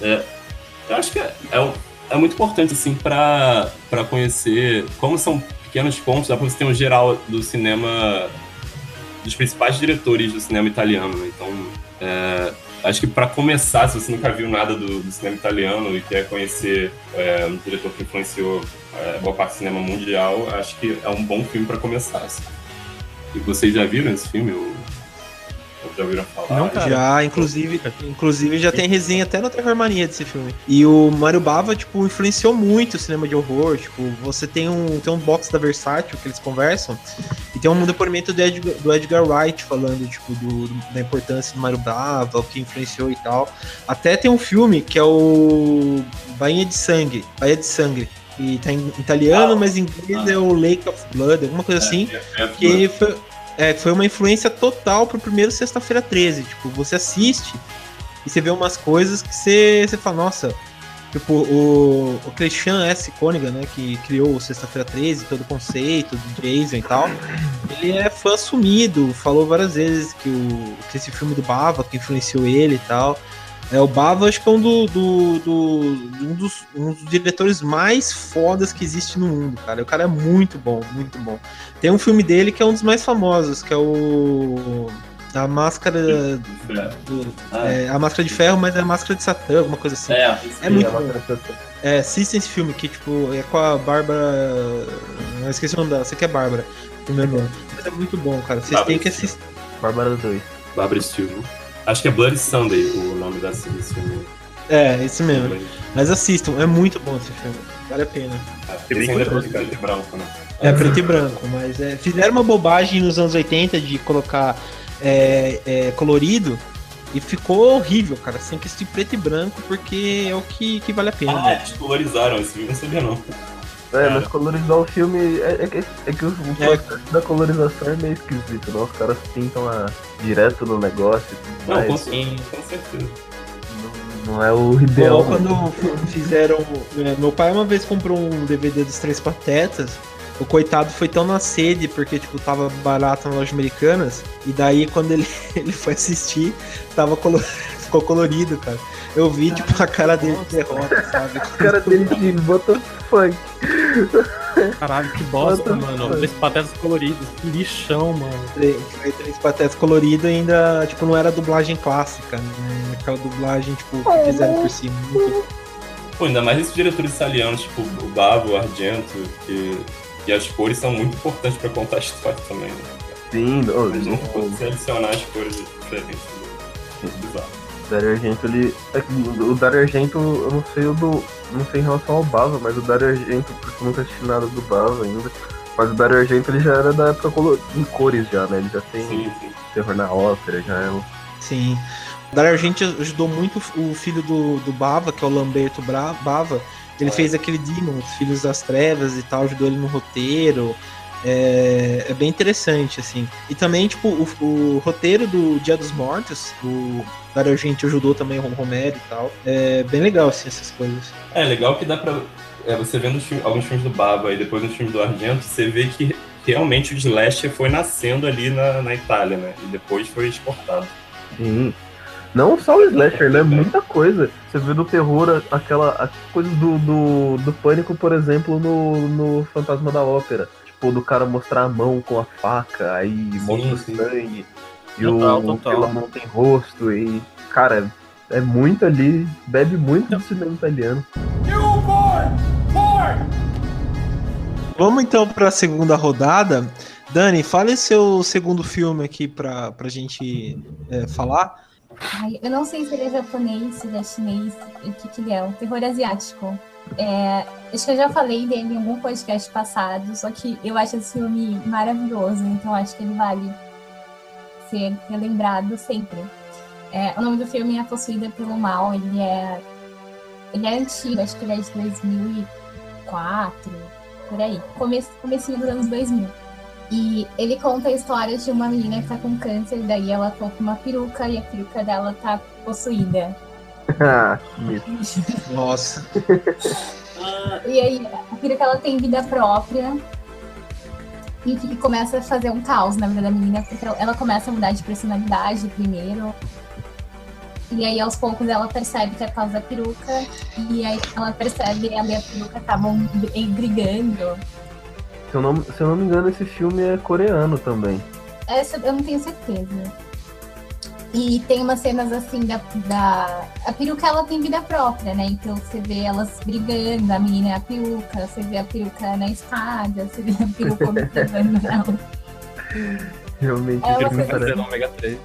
É, eu acho que é, é, é muito importante, assim, para conhecer como são pequenos pontos, dá pra você ter um geral do cinema, dos principais diretores do cinema italiano. né? Então, é, acho que para começar, se você nunca viu nada do, do cinema italiano e quer conhecer é, um diretor que influenciou é, boa parte do cinema mundial, acho que é um bom filme para começar. assim. E vocês já viram esse filme? Ou já ouviram falar? Não, cara. Já, inclusive, inclusive já tem resenha até no Terror Mania desse filme. E o Mario Bava, tipo, influenciou muito o cinema de horror. Tipo, você tem um, tem um box da Versátil que eles conversam, e tem um depoimento do Edgar, do Edgar Wright falando, tipo, do, da importância do Mario Bava, o que influenciou e tal. Até tem um filme que é o Bainha de Sangue, Baía de Sangue, que tá em italiano, ah, mas em inglês ah. é o Lake of Blood, alguma coisa é, assim. É, é que foi, é, foi uma influência total pro primeiro Sexta-feira 13. Tipo, você assiste e você vê umas coisas que você, você fala, nossa. Tipo, o, o Christian S. Conigan, né, que criou o Sexta-feira 13, todo o conceito do Jason e tal, ele é fã sumido, falou várias vezes que, o, que esse filme do Bava, que influenciou ele e tal. É, o Bava acho que é um, do, do, do, um, dos, um dos diretores mais fodas que existe no mundo, cara. O cara é muito bom, muito bom. Tem um filme dele que é um dos mais famosos, que é o. A máscara. Do, ah, é, a máscara de ferro, mas é a máscara de Satã, alguma coisa assim. É, é muito bom. É, assistem esse filme que, tipo, é com a Bárbara. Eu esqueci o nome dela, você que é Bárbara, primeiro nome. Mas é muito bom, cara. Vocês têm que assistir. Bárbara 2. Bárbara Steele. Acho que é Bloody Sunday o nome desse, filme. É, esse mesmo. Mas assistam, é muito bom esse filme. Vale a pena. É, é preto e branco, né? É preto e branco, mas é, fizeram uma bobagem nos anos 80 de colocar é, é, colorido e ficou horrível, cara. Você tem que assistir preto e branco porque é o que, que vale a pena. Ah, né? eles colorizaram esse filme, não sabia não. É, mas colorizar o filme. É, é, é que o, o é. da colorização é meio esquisito, não? Os caras pintam lá direto no negócio. Não, com, sim, com certeza. Não, não é o ideal. Bom, quando fizeram. É, meu pai uma vez comprou um DVD dos Três Patetas. O coitado foi tão na sede, porque, tipo, tava barato nas lojas americanas. E daí, quando ele, <laughs> ele foi assistir, tava colo... <laughs> ficou colorido, cara. Eu vi, tipo, a cara dele de derrota, sabe? a cara dele de bota funk. Caralho, que bosta, mano. Três patetas coloridos. Que lixão, mano. Três, três patetas coloridos ainda, tipo, não era dublagem clássica, né? Aquela dublagem, tipo, que fizeram por cima. Muito... Pô, ainda mais esses diretores italianos, tipo, o Bavo, o Argento, que... E as cores são muito importantes pra contar a história também, né? Sim, não, pode adicionar as cores diferentes. Muito bizarro. Dario Argento, ele. É o Dario Argento, eu não sei o do. Não sei em relação ao Bava, mas o Dario Argento, porque eu nunca assisti nada do Bava ainda. Mas o Dario Argento ele já era da época em cores já, né? Ele já tem sim, sim. terror na ópera, já é. Sim. O Dario Argento ajudou muito o filho do, do Bava, que é o Lamberto Bra Bava. Ele é. fez aquele Demon, os Filhos das Trevas e tal, ajudou ele no roteiro. É, é, bem interessante, assim. E também, tipo, o, o, roteiro do Dia dos Mortos, o Dario Argento ajudou também o Romero e tal. É bem legal, assim, essas coisas. É legal que dá pra. É, você vendo filmes, alguns filmes do Baba e depois os filmes do Argento, você vê que realmente o slasher foi nascendo ali na, na Itália, né? E depois foi exportado. Sim. Não só o slasher, né? Muita coisa. Você vê do terror aquela coisa do, do, do pânico, por exemplo, no, no Fantasma da Ópera tipo, do cara mostrar a mão com a faca, aí sim, mostra o sangue, e total, o total. não tem rosto, e, cara, é muito ali, bebe muito do cinema italiano. Vamos então para a segunda rodada. Dani, fale seu segundo filme aqui para a gente é, falar. Ai, eu não sei se ele é japonês, se ele é chinês, o que, que ele é. Um terror asiático. É, acho que eu já falei dele em algum podcast passado, só que eu acho esse filme maravilhoso, então acho que ele vale ser relembrado sempre. É, o nome do filme é Possuída pelo Mal, ele é, ele é antigo, acho que ele é de 2004, por aí, começo, comecinho dos anos 2000. E ele conta a história de uma menina que tá com câncer, daí ela tá com uma peruca e a peruca dela tá possuída. <laughs> Nossa. e aí, a peruca ela tem vida própria. E, e começa a fazer um caos na vida da menina, porque ela, ela começa a mudar de personalidade primeiro. E aí, aos poucos, ela percebe que é por causa da peruca. E aí, ela percebe que ela e a peruca estavam brigando. Se eu, não, se eu não me engano, esse filme é coreano também. Essa eu não tenho certeza. E tem umas cenas assim da, da. A peruca ela tem vida própria, né? Então você vê elas brigando, a menina é a peruca, você vê a peruca na escada, você vê a peruca observando <laughs> ela. Realmente, ela eu queria fazer no Omega 3.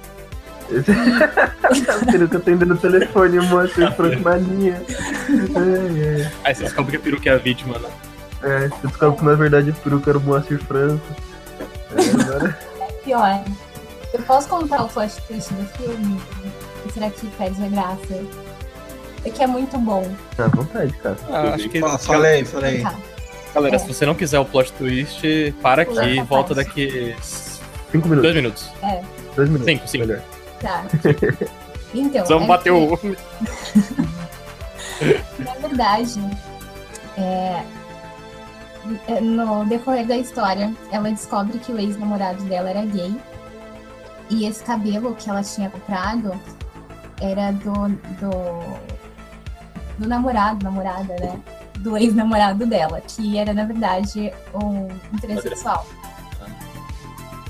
a peruca atendendo no telefone, mostra <laughs> assim, uma linha. É, é. Aí você descobre que a peruca é a vítima, né? É, você descobre que na verdade a peruca era o Moacir França. É, agora... <laughs> é pior. Eu posso contar o plot twist do filme? Será que perde a graça? É que é muito bom. À vontade, cara. Ah, acho que. Fala, falei, falei. Tá. Galera, É. se você não quiser o plot twist, para aqui e volta essa daqui Cinco dois minutos. minutos. Dois minutos. Cinco, cinco. Melhor. Tá. <laughs> Então, Vamos é bater o. que, <laughs> na verdade, é, é, no decorrer da história, ela descobre que o ex-namorado dela era gay. E esse cabelo que ela tinha comprado era do, do, do namorado, namorada, né? Do ex-namorado dela, que era, na verdade, um, transexual.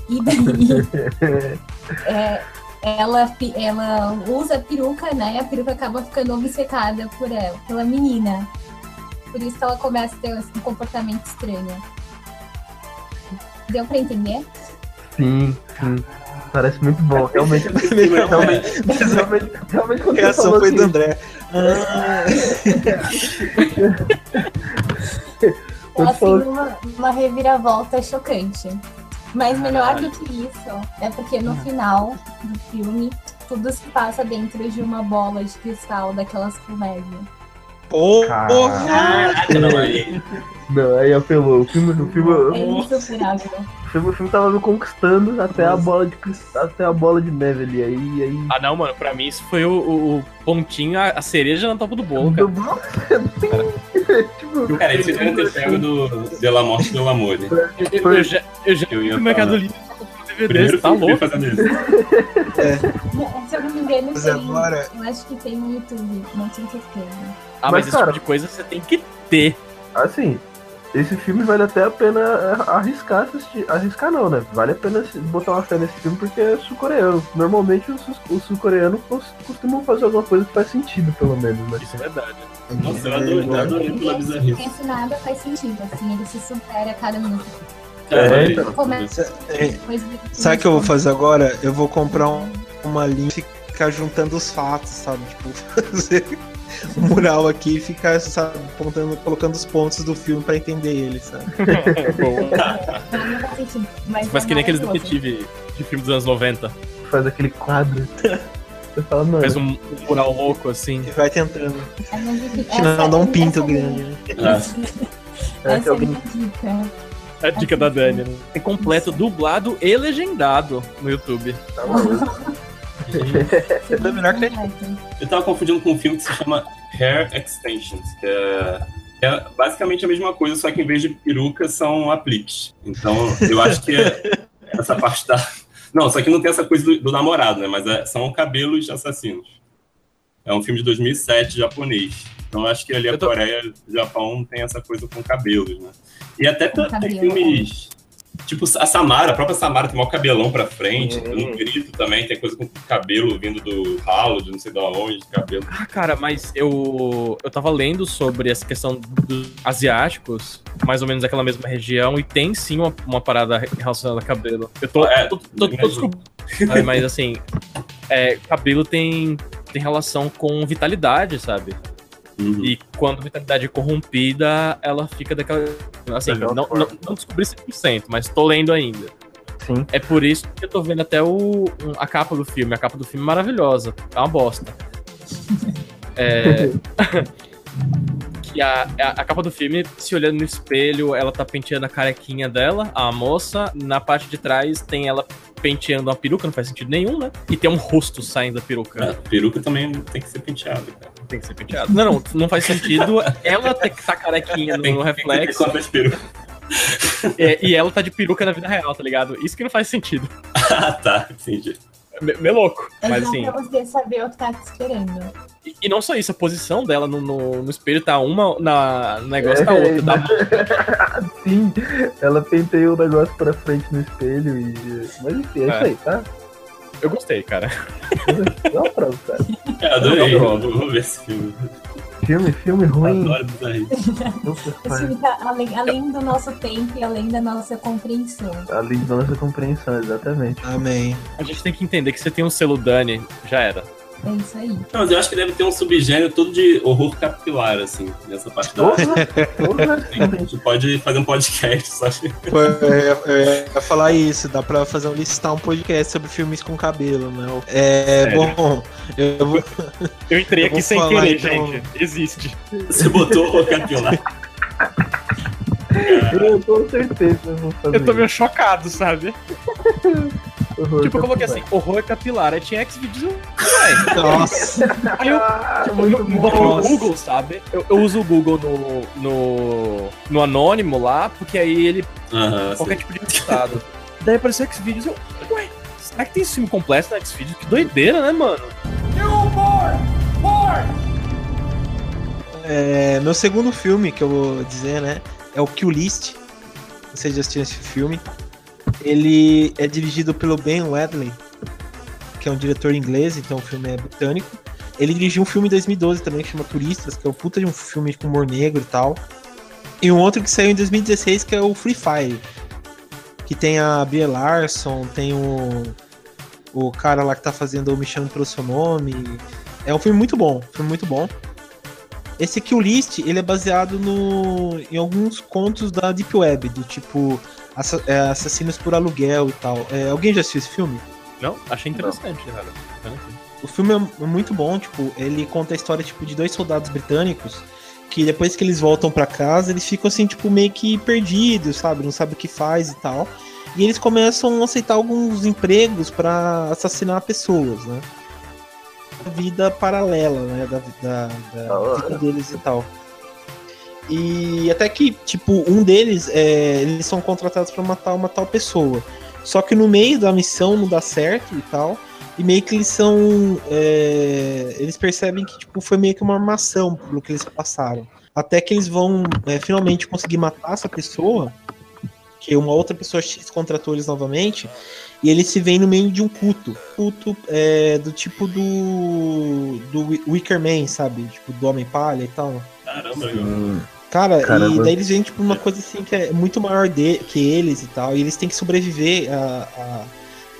E daí, <laughs> é, ela, ela usa peruca, né? E a peruca acaba ficando obcecada por ela, pela menina. Por isso que ela começa a ter um comportamento estranho. Deu pra entender? Sim, sim. Parece muito bom. Realmente, <laughs> realmente, realmente, realmente A quando você reação foi do assim, André. Ah, <laughs> Quando Ela tem falou- uma, uma reviravolta chocante. Mas melhor do que isso é porque no final do filme tudo se passa dentro de uma bola de cristal daquelas com neve. porra! Caraca, não, aí. Não, aí apelou. O filme, o filme, É o insuperável. Filme, o filme tava me conquistando até a bola de cristal, até a bola de neve ali. Aí, aí. Ah, não, mano, pra mim isso foi o, o- o pontinho, a, a cereja no topo do bolo, cara. <laughs> Tipo, Cara, eles deveriam ter pego do De La Morte pelo Amor. né? Eu, eu já, eu já Eu ia Mercado. Livre DVD, tá louco? fazendo isso. Se eu não me engano, Mas tem, agora- eu acho que tem no YouTube, não tenho certeza. Ah, mas, Mas, esse cara- tipo de coisa você tem que ter. Assim, esse filme vale até a pena é, arriscar assistir. Arriscar não, né? Vale a pena botar uma fé nesse filme porque é sul-coreano. Normalmente os, sul- os sul-coreanos cos- costumam fazer alguma coisa que faz sentido, pelo menos, né? Isso é verdade. Nossa, eu adorei, eu adorei pela bizarrice. Penso nada faz sentido, assim, ele se supera a cada minuto. Cara, É, então. Começa É, Sabe o que eu vou fazer agora? Eu vou comprar um- uma linha e ficar juntando os fatos, sabe? Tipo, <laughs> fazer mural aqui e ficar, sabe, apontando, colocando os pontos do filme pra entender ele, sabe? Não, não sentido, mas, Mas é que nem aqueles maravilhoso. detetives de filme dos anos 90. Faz aquele quadro. <laughs> Você fala, mano. Faz um, um mural louco assim. E vai tentando. É, essa- dá um pinto essa- grande, né? É, Essa é a alguém- dica. É a dica da Dani. né? Tem completo, dublado e legendado no YouTube. tá maluco. É melhor que- Eu tava confundindo com um filme que se chama Hair Extensions, que é, é basicamente a mesma coisa, só que em vez de peruca são apliques. Então, eu acho que é <laughs> essa parte da. Não, só que não tem essa coisa do, do namorado, né? Mas é- são cabelos assassinos. É um filme de 2007 japonês. Então, eu acho que ali a tô- Coreia e o Japão tem essa coisa com cabelos, né? E até tem filmes. Tipo, a Samara, a própria Samara tem maior cabelão pra frente. Hum. No grito também tem coisa com cabelo vindo do ralo, de não sei de onde, de cabelo. Ah, cara, mas eu eu tava lendo sobre essa questão dos asiáticos, mais ou menos daquela mesma região, e tem sim uma, uma parada relacionada a cabelo. Eu tô, É, tô, tô, tô descobrindo, sabe? mas assim, é, cabelo tem, tem relação com vitalidade, sabe? Uhum. E quando a vitalidade é corrompida, ela fica daquela. Assim, não, não, não descobri 100%, mas tô lendo ainda. Sim. É por isso que eu tô vendo até o, a capa do filme. A capa do filme é maravilhosa. É uma bosta. <laughs> É. <laughs> que a, a, a capa do filme, se olhando no espelho, ela tá penteando a carequinha dela, a moça. Na parte de trás tem ela penteando uma peruca, não faz sentido nenhum, né? E tem um rosto saindo da peruca. Peruca também tem que ser penteada, cara. Tem que ser penteado. Não, não, não faz sentido ela ter que tá carequinha no, Tem, no tem que reflexo é, e ela tá de peruca na vida real, tá ligado? Isso que não faz sentido. <laughs> Ah, tá. Entendi. É me- meio louco. É Mas assim. pra você saber o que tá te esperando. E, e não só isso, a posição dela no, no, no espelho tá uma na no negócio tá É, outra. Tá? Sim, ela penteia o negócio pra frente no espelho e. Mas enfim, é, É. isso aí, tá? Eu gostei, cara. Não, pronto, cara. É, adorei. Vou ver esse filme. Filme, filme ruim. Adoro bizarrice. Super Esse filme tá além, além do nosso tempo e além da nossa compreensão. Além da nossa compreensão, exatamente. Amém. A gente tem que entender que você tem um selo Dani, já era. É isso aí. Não, mas eu acho que deve ter um subgênero todo de horror capilar, assim, nessa parte da. a gente pode fazer um podcast, sabe? É, falar isso, dá pra fazer um listar um podcast sobre filmes com cabelo, né? É, Sério? bom, eu vou. Eu entrei Eu aqui sem querer, então. gente. Existe. Você botou horror capilar. Eu com certeza vou fazer. Eu tô meio chocado, sabe? <laughs> Horror Tipo, eu coloquei assim, horror capilar. Aí tinha X-Videos, ué. Nossa, Aí eu, Ah, eu, eu no Nossa. Google, sabe? Eu, eu uso o Google no, no, no anônimo lá, porque aí ele Aham, qualquer tipo de resultado. Daí apareceu X-Videos, eu, ué, será que tem esse filme completo na X-Videos? Que doideira, né, mano? é, meu segundo filme que eu vou dizer, né? É o Kill List. Vocês já assistiram esse filme? Ele é dirigido pelo Ben Wedley, que é um diretor inglês, então o filme é britânico. Ele dirigiu um filme em 2012 também que chama Turistas, que é o puta de um filme com humor negro e tal. E um outro que saiu em 2016 que é o Free Fire, que tem a Brie Larson, tem o o cara lá que tá fazendo o Me Chame Pelo Seu Nome. É um filme muito bom, um filme muito bom. Esse Kill List, ele é baseado no, em alguns contos da Deep Web, do tipo assa- é, Assassinos por Aluguel e tal. É, alguém já assistiu esse filme? Não, achei interessante, cara. O filme é muito bom, tipo, ele conta a história tipo de dois soldados britânicos que depois que eles voltam pra casa, eles ficam assim, tipo, meio que perdidos, sabe? Não sabe o que faz e tal. E eles começam a aceitar alguns empregos pra assassinar pessoas, né? Vida paralela, né? Da, da, da hora. vida deles e tal. E até que, tipo, um deles, é, eles são contratados pra matar uma tal pessoa. Só que no meio da missão não dá certo e tal. E meio que eles são. é, eles percebem que tipo, foi meio que uma armação pelo que eles passaram. Até que eles vão é, finalmente conseguir matar essa pessoa. Que uma outra pessoa X contratou eles novamente. E eles se veem no meio de um culto. Culto é, do tipo do. do Wi- Wicker Man, sabe? Tipo, do Homem-Palha e tal. Caramba, Cara, e Caramba. daí eles veem, tipo, uma coisa assim que é muito maior de, que eles e tal. E eles têm que sobreviver a, a,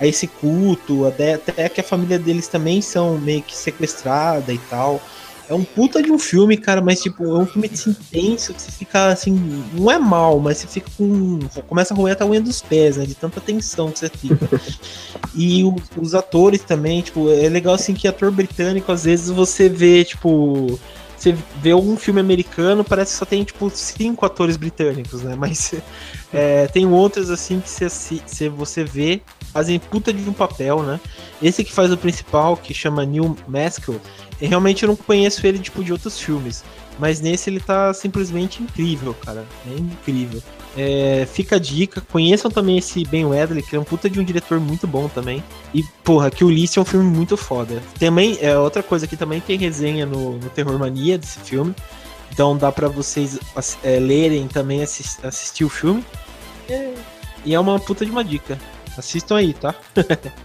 a esse culto, até, até que a família deles também são meio que sequestrada e tal. É um puta de um filme, cara, mas tipo, é um filme assim, tenso que você fica assim, não é mal, mas você fica com. Começa a roer até a unha dos pés, né? De tanta tensão que você fica. <laughs> e o- os atores também, tipo, é legal assim que ator britânico, às vezes você vê, tipo. Você vê algum filme americano, parece que só tem, tipo, cinco atores britânicos, né? Mas <laughs> é, tem outros, assim, que você, você, vê, fazem puta de um papel, né? Esse que faz o principal, que chama Neil Maskell, eu realmente não conheço ele, tipo, de outros filmes. Mas nesse ele tá simplesmente incrível, cara. É incrível. É, fica a dica, conheçam também esse Ben Wedley, que é um puta de um diretor muito bom também. E, porra, que o List é um filme muito foda. Também, é outra coisa que também tem resenha no, no Terror Mania desse filme. Então dá pra vocês é, lerem também, assis- assistir o filme. É, E é uma puta de uma dica. Assistam aí, tá? <laughs>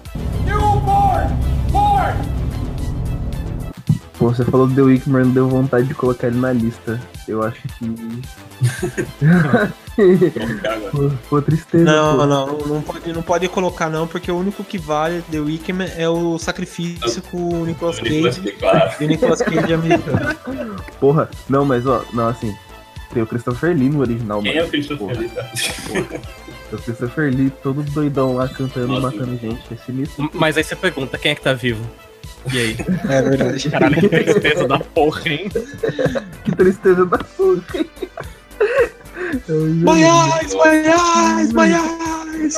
Pô, você falou do The Wickman, deu vontade de colocar ele na lista. Eu acho que. Pô, <laughs> pô, tristeza. Não, pô. não, não, não pode, não pode colocar não, porque o único que vale The Wickman é o sacrifício com o Nicolas O Nicolas Cage. Claro. E o Nicolas Cage é americano. Porra, não, mas ó, não, assim. Tem o Christopher Lee no original, Quem é mano. o Christopher Porra. Lee? tá? O Christopher Lee, todo doidão lá cantando e Nossa. matando gente. É sinistro. Mas aí você pergunta, quem é que tá vivo? E aí? É verdade. Caralho, que tristeza da porra, hein? Que tristeza da porra. My eyes, my eyes!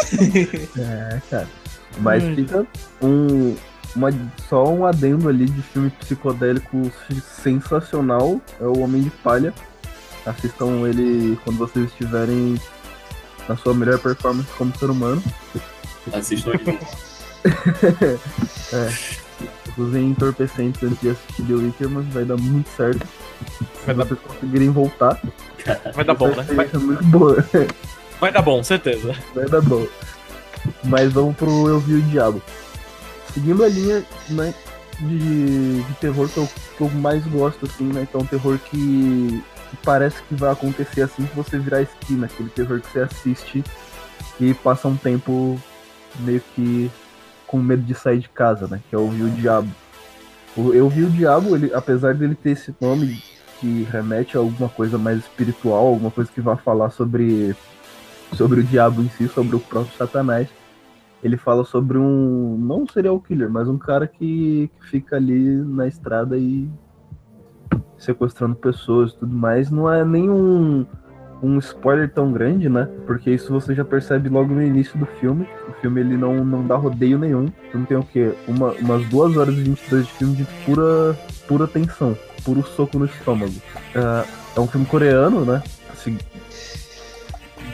É, cara. Mas Hum. fica um. Uma, só um adendo ali de filme psicodélico sensacional. É o Homem de Palha. Assistam ele quando vocês estiverem na sua melhor performance como ser humano. Assistam aqui. <laughs> Usem entorpecentes antes de assistir The Wicker, mas vai dar muito certo. Vai dar- vocês conseguirem voltar. Vai dar bom, né? Vai ser muito boa. vai dar bom, certeza. Vai dar bom. Mas vamos pro Eu Vi o Diabo. Seguindo a linha né, de, de terror que eu, que eu mais gosto, assim, né? Então, terror que, que parece que vai acontecer assim que você virar a esquina. Aquele terror que você assiste e passa um tempo meio que com medo de sair de casa, né? Que é o Vi o Diabo. Eu Vi o Diabo, ele, apesar dele ter esse nome que remete a alguma coisa mais espiritual, alguma coisa que vai falar sobre, sobre o diabo em si, sobre o próprio Satanás, ele fala sobre um, não serial killer, mas um cara que, que fica ali na estrada e sequestrando pessoas e tudo mais. Não é nenhum um spoiler tão grande, né? Porque isso você já percebe logo no início do filme. O filme ele não, não dá rodeio nenhum. Então tem o quê? Uma, umas 2 horas e 22 de filme de pura, pura tensão, puro soco no estômago. Uh, é um filme coreano, né? Assim,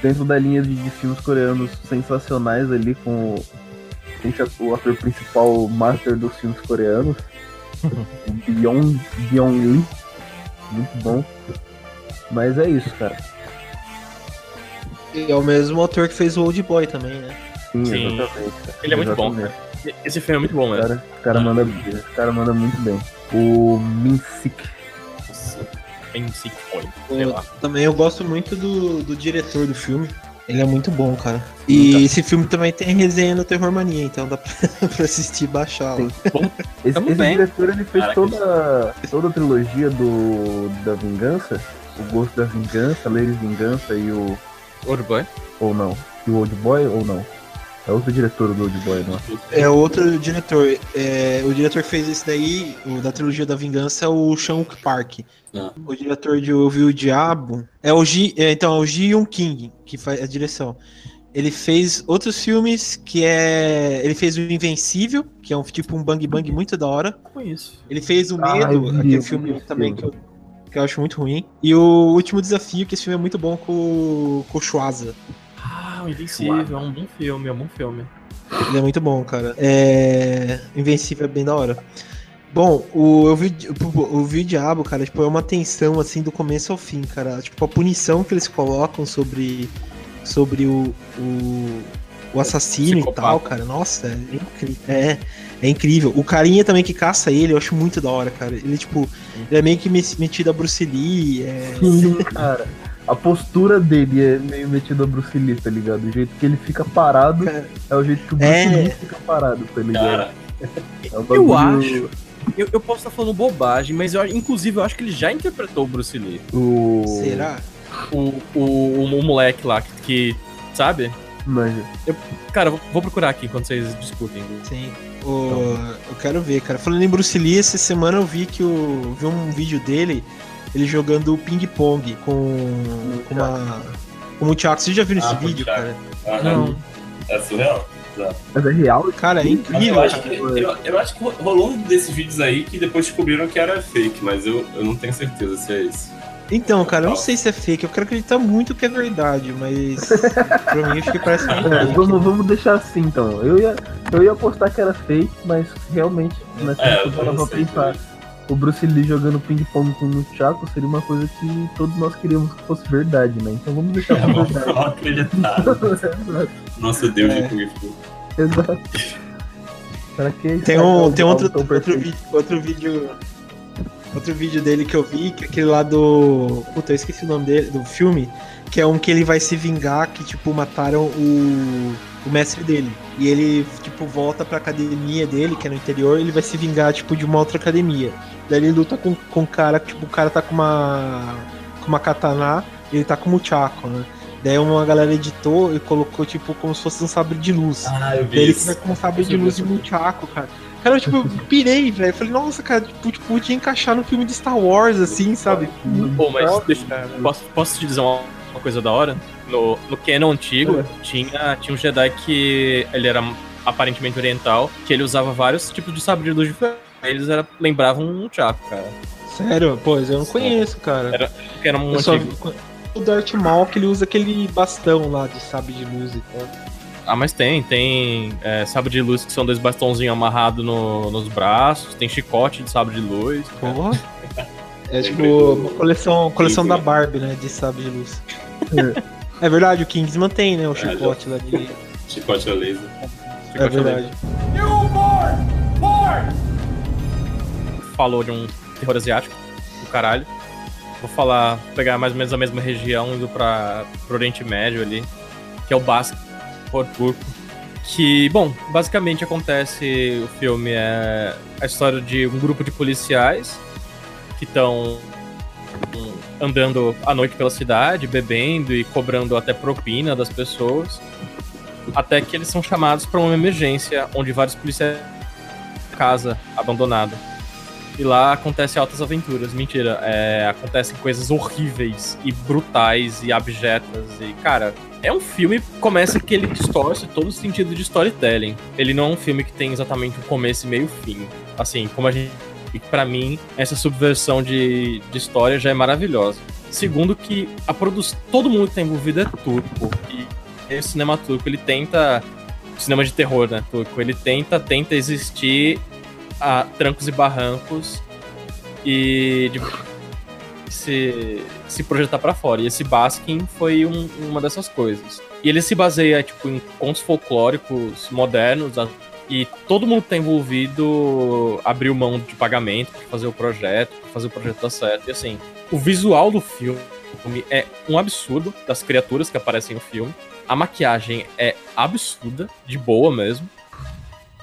dentro da linha de, de, filmes coreanos sensacionais ali com o, o ator principal master dos filmes coreanos, o <laughs> Byung, Byung Lee. Muito bom. Mas é isso, cara. E é o mesmo autor que fez o Old Boy também, né? Sim, Sim. exatamente. Ele é muito bom, cara. Esse filme é muito bom, mesmo. Cara, o cara, manda, o cara manda muito bem. O Minsik. Minsik Point. Também eu gosto muito do, do diretor do filme. Ele é muito bom, cara. E Nunca. esse filme também tem resenha no Terror Mania, então dá <laughs> pra, pra assistir e baixar. Esse, esse diretor ele fez toda, toda a trilogia do da Vingança, o Gosto da Vingança, Ladies Vingança e o Old Boy? Ou não? E o Old Boy ou não? É outro diretor do Old Boy, não é? É outro diretor. É, o diretor que fez esse daí, o da trilogia da vingança, é o Sean Park. Ah. O diretor de Ouvir o Diabo é o Ji, é, então, é o Ji Yoon King, que faz a direção. Ele fez outros filmes que é. Ele fez o Invencível, que é um tipo um bang bang muito da hora. Conheço. Ele fez o Medo, ah, aquele filme também que eu que eu acho muito ruim. E o último desafio, que esse filme é muito bom com, com o Schwaza. Ah, o Invencível, é um bom filme, é um bom filme. Ele é muito bom, cara. É... Invencível é bem da hora. Bom, o, eu vi, o, o, vi o Diabo, cara, tipo, é uma tensão, assim, do começo ao fim, cara. Tipo, a punição que eles colocam sobre, sobre o, o, o assassino e tal, cara. Nossa, é incrível. É, é incrível. O carinha também que caça ele, eu acho muito da hora, cara. Ele, tipo, ele é meio que metido a Bruce Lee. É... Sim, cara. A postura dele é meio metido a Bruce Lee, tá ligado? O jeito que ele fica parado cara, é o jeito que o Bruce é... Lee fica parado, tá ligado? É um eu acho. Eu, eu, posso estar falando bobagem, mas eu, inclusive eu acho que ele já interpretou o Bruce Lee. O... Será? O, o, o, o moleque lá que, que sabe? Manja. Eu, cara, vou, vou procurar aqui enquanto vocês discutem. Sim. O, então. Eu quero ver, cara. Falando em Bruce Lee, essa semana eu vi que o, vi um vídeo dele, ele jogando ping-pong com, com uma. Como o Thiago. Você já viu esse ah, vídeo, cara? Ah, não. É surreal? Mas é real? Cara, é incrível. Eu acho, que, eu, eu acho que rolou um desses vídeos aí que depois descobriram que era fake, mas eu, eu não tenho certeza se é isso. Então, cara, eu não sei se é fake, eu quero acreditar muito que é verdade, mas <laughs> pra mim acho que parece é, fake. Vamos, vamos deixar assim então. Eu ia, eu ia apostar que era fake, mas realmente nessa é, eu vou pensar. O Bruce Lee jogando ping-pong com o Chaco seria uma coisa que todos nós queríamos que fosse verdade, né? Então vamos deixar é, pra verdade. Não <laughs> acreditar. <laughs> Nossa Deus é. de ping-pong. Exato. Para que tem um, tem outro, outro, vídeo, outro vídeo Outro vídeo dele que eu vi, que é aquele lá do. Puta, eu esqueci o nome dele, do filme, que é um que ele vai se vingar que, tipo, mataram o, o mestre dele. E ele, tipo, volta pra academia dele, que é no interior, e ele vai se vingar, tipo, de uma outra academia. Daí ele luta com, com o cara, tipo, o cara tá com uma. com uma katana ele tá com um chaco, né? Daí uma galera editou e colocou, tipo, como se fosse um sabre de luz. Ah, eu vi Daí ele fica com um sabre de luz e um chaco, cara. Cara, tipo, eu pirei, velho. Falei, nossa, cara, tipo, tipo, podia encaixar no filme de Star Wars, assim, sabe? Pô, mas deixa, posso, posso te dizer uma, uma coisa da hora? No, no canon antigo, é. tinha, tinha um Jedi que ele era aparentemente oriental, que ele usava vários tipos de sabre de luz diferentes. Eles era, lembravam um Chaco, cara. Sério? Pois, eu não conheço, cara. Era, era um eu antigo. O Darth Maul que ele usa aquele bastão lá de sabre de luz e tal. Ah, mas tem. Tem é, sabre de luz que são dois bastãozinhos amarrados no, nos braços. Tem chicote de sabre de luz. Porra. É tipo uma coleção, coleção da Barbie, né? De sabre de luz. É. é verdade, o Kingsman tem, né? O é, chicote lá de. Chicote a laser. Chicote é verdade. Falou de um terror asiático do caralho. Vou falar, pegar mais ou menos a mesma região, indo pra, pro Oriente Médio ali, que é o Basque turco, Que, bom, basicamente acontece. O filme é a história de um grupo de policiais que estão andando à noite pela cidade, bebendo e cobrando até propina das pessoas. Até que eles são chamados para uma emergência onde vários policiais casa abandonada. E lá acontecem altas aventuras. Mentira, é, acontecem coisas horríveis e brutais e abjetas. E, cara, é um filme que começa que ele distorce todo o sentido de storytelling. Ele não é um filme que tem exatamente um começo e meio fim. Assim, como a gente. para mim, essa subversão de, de história já é maravilhosa. Segundo que a produção. Todo mundo que tá envolvido é turco. E esse cinema turco, ele tenta. Cinema de terror, né? Turco. Ele tenta, tenta existir a trancos e barrancos e de se, se projetar para fora. E esse Baskin foi um, uma dessas coisas. E ele se baseia tipo, em contos folclóricos modernos e todo mundo que tá envolvido abriu mão de pagamento para fazer o projeto, pra fazer o projeto dar certo. E assim, o visual do filme é um absurdo das criaturas que aparecem no filme. A maquiagem é absurda, de boa mesmo.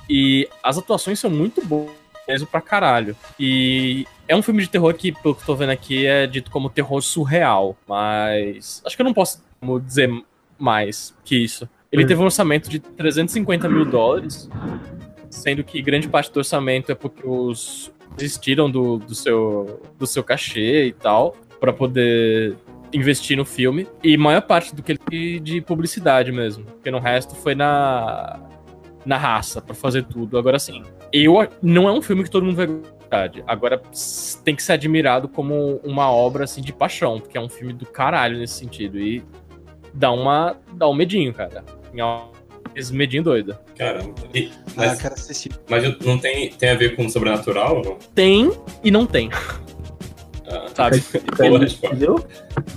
E as atuações são muito boas mesmo pra caralho. E é um filme de terror que, pelo que eu tô vendo aqui, é dito como terror surreal. Mas acho que eu não posso dizer mais que isso. Ele hum. teve um orçamento de 350 mil dólares, sendo que grande parte do orçamento é porque os desistiram do, do, seu, do seu cachê e tal, para poder investir no filme. E maior parte do que ele de publicidade mesmo. Porque no resto foi na na raça para fazer tudo. Agora sim, eu não é um filme que todo mundo vai gostar. Agora tem que ser admirado como uma obra assim de paixão, porque é um filme do caralho nesse sentido e dá uma dá um medinho, cara. Esse medinho doido. Caramba. E, mas, ah, assistir. Mas não tem, tem a ver com o sobrenatural não? Tem e não tem. Ah, sabe? <laughs>